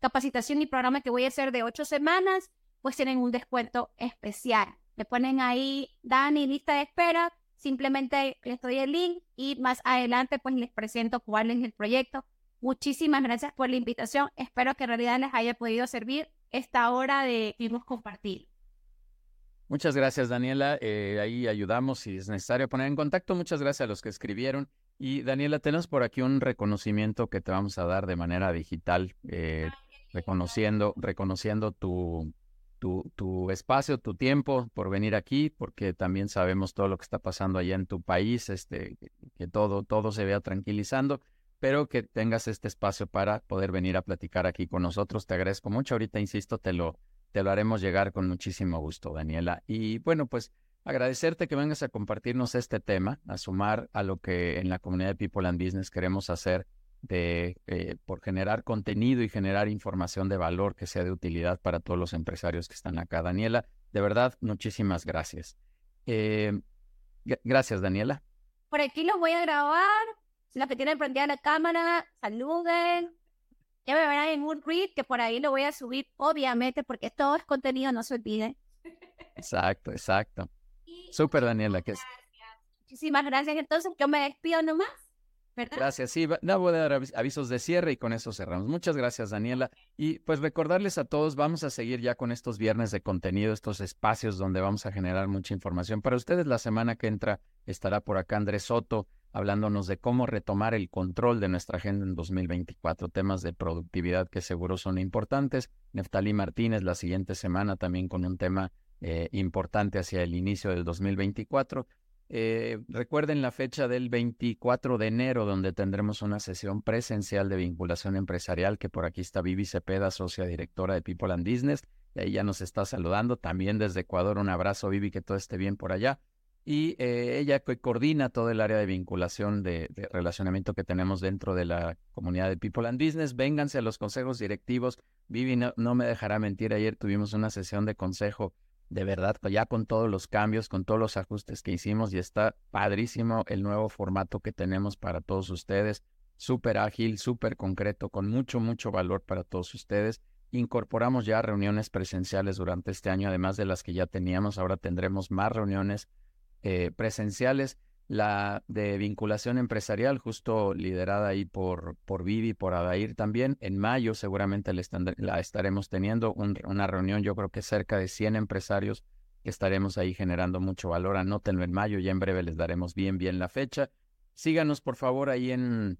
capacitación y programa que voy a hacer de ocho semanas, pues tienen un descuento especial. Me ponen ahí, Dani, lista de espera, Simplemente les doy el link y más adelante pues les presento cuál es el proyecto. Muchísimas gracias por la invitación. Espero que en realidad les haya podido servir esta hora de que hemos compartido. Muchas gracias, Daniela. Eh, ahí ayudamos si es necesario poner en contacto. Muchas gracias a los que escribieron. Y Daniela, tenemos por aquí un reconocimiento que te vamos a dar de manera digital, eh, reconociendo, reconociendo tu, tu, tu, espacio, tu tiempo por venir aquí, porque también sabemos todo lo que está pasando allá en tu país, este, que todo, todo se vea tranquilizando, pero que tengas este espacio para poder venir a platicar aquí con nosotros. Te agradezco mucho. Ahorita, insisto, te lo, te lo haremos llegar con muchísimo gusto, Daniela. Y bueno, pues agradecerte que vengas a compartirnos este tema, a sumar a lo que en la comunidad de People and Business queremos hacer de, eh, por generar contenido y generar información de valor que sea de utilidad para todos los empresarios que están acá. Daniela, de verdad, muchísimas gracias. Eh, gracias, Daniela. Por aquí los voy a grabar. Los que tienen prendida la cámara, saluden. Ya me verán en un read que por ahí lo voy a subir, obviamente, porque todo es contenido, no se olviden. Exacto, exacto. Súper, Daniela. Que Muchísimas gracias. Entonces, yo me despido nomás. Gracias. Sí, no voy a dar avisos de cierre y con eso cerramos. Muchas gracias, Daniela. Y pues recordarles a todos, vamos a seguir ya con estos viernes de contenido, estos espacios donde vamos a generar mucha información. Para ustedes, la semana que entra estará por acá Andrés Soto hablándonos de cómo retomar el control de nuestra agenda en 2024, temas de productividad que seguro son importantes. Neftalí Martínez la siguiente semana también con un tema eh, importante hacia el inicio del 2024. Eh, recuerden la fecha del 24 de enero, donde tendremos una sesión presencial de vinculación empresarial, que por aquí está Vivi Cepeda, socia directora de People and Business, y ahí ya nos está saludando. También desde Ecuador, un abrazo, Vivi, que todo esté bien por allá. Y eh, ella coordina todo el área de vinculación de, relacionamiento que tenemos dentro de la comunidad de People and Business. Vénganse a los consejos directivos. Vivi no, no me dejará mentir, ayer tuvimos una sesión de consejo de verdad, ya con todos los cambios, con todos los ajustes que hicimos y está padrísimo el nuevo formato que tenemos para todos ustedes, súper ágil, súper concreto, con mucho, mucho valor para todos ustedes. Incorporamos ya reuniones presenciales durante este año, además de las que ya teníamos, ahora tendremos más reuniones eh, presenciales la de vinculación empresarial, justo liderada ahí por, por Vivi, por Adair también. En mayo seguramente la, estaremos teniendo una reunión, yo creo que cerca de 100 empresarios que estaremos ahí generando mucho valor. Anótenlo en mayo, ya en breve les daremos bien, bien la fecha. Síganos, por favor, ahí en,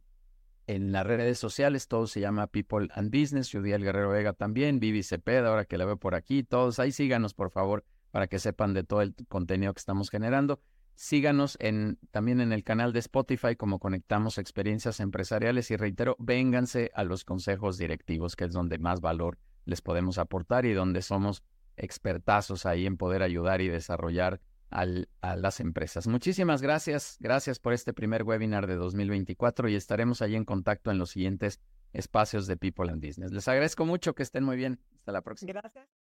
en las redes sociales, todo se llama People and Business, Judiel Guerrero Vega también, Vivi Cepeda, ahora que la veo por aquí, todos ahí síganos, por favor, para que sepan de todo el contenido que estamos generando. Síganos en, también en el canal de Spotify como Conectamos Experiencias Empresariales y reitero, vénganse a los consejos directivos, que es donde más valor les podemos aportar y donde somos expertazos ahí en poder ayudar y desarrollar al, a las empresas. Muchísimas gracias, gracias por este primer webinar de 2024 y estaremos ahí en contacto en los siguientes espacios de People and Business. Les agradezco mucho que estén muy bien. Hasta la próxima. Gracias.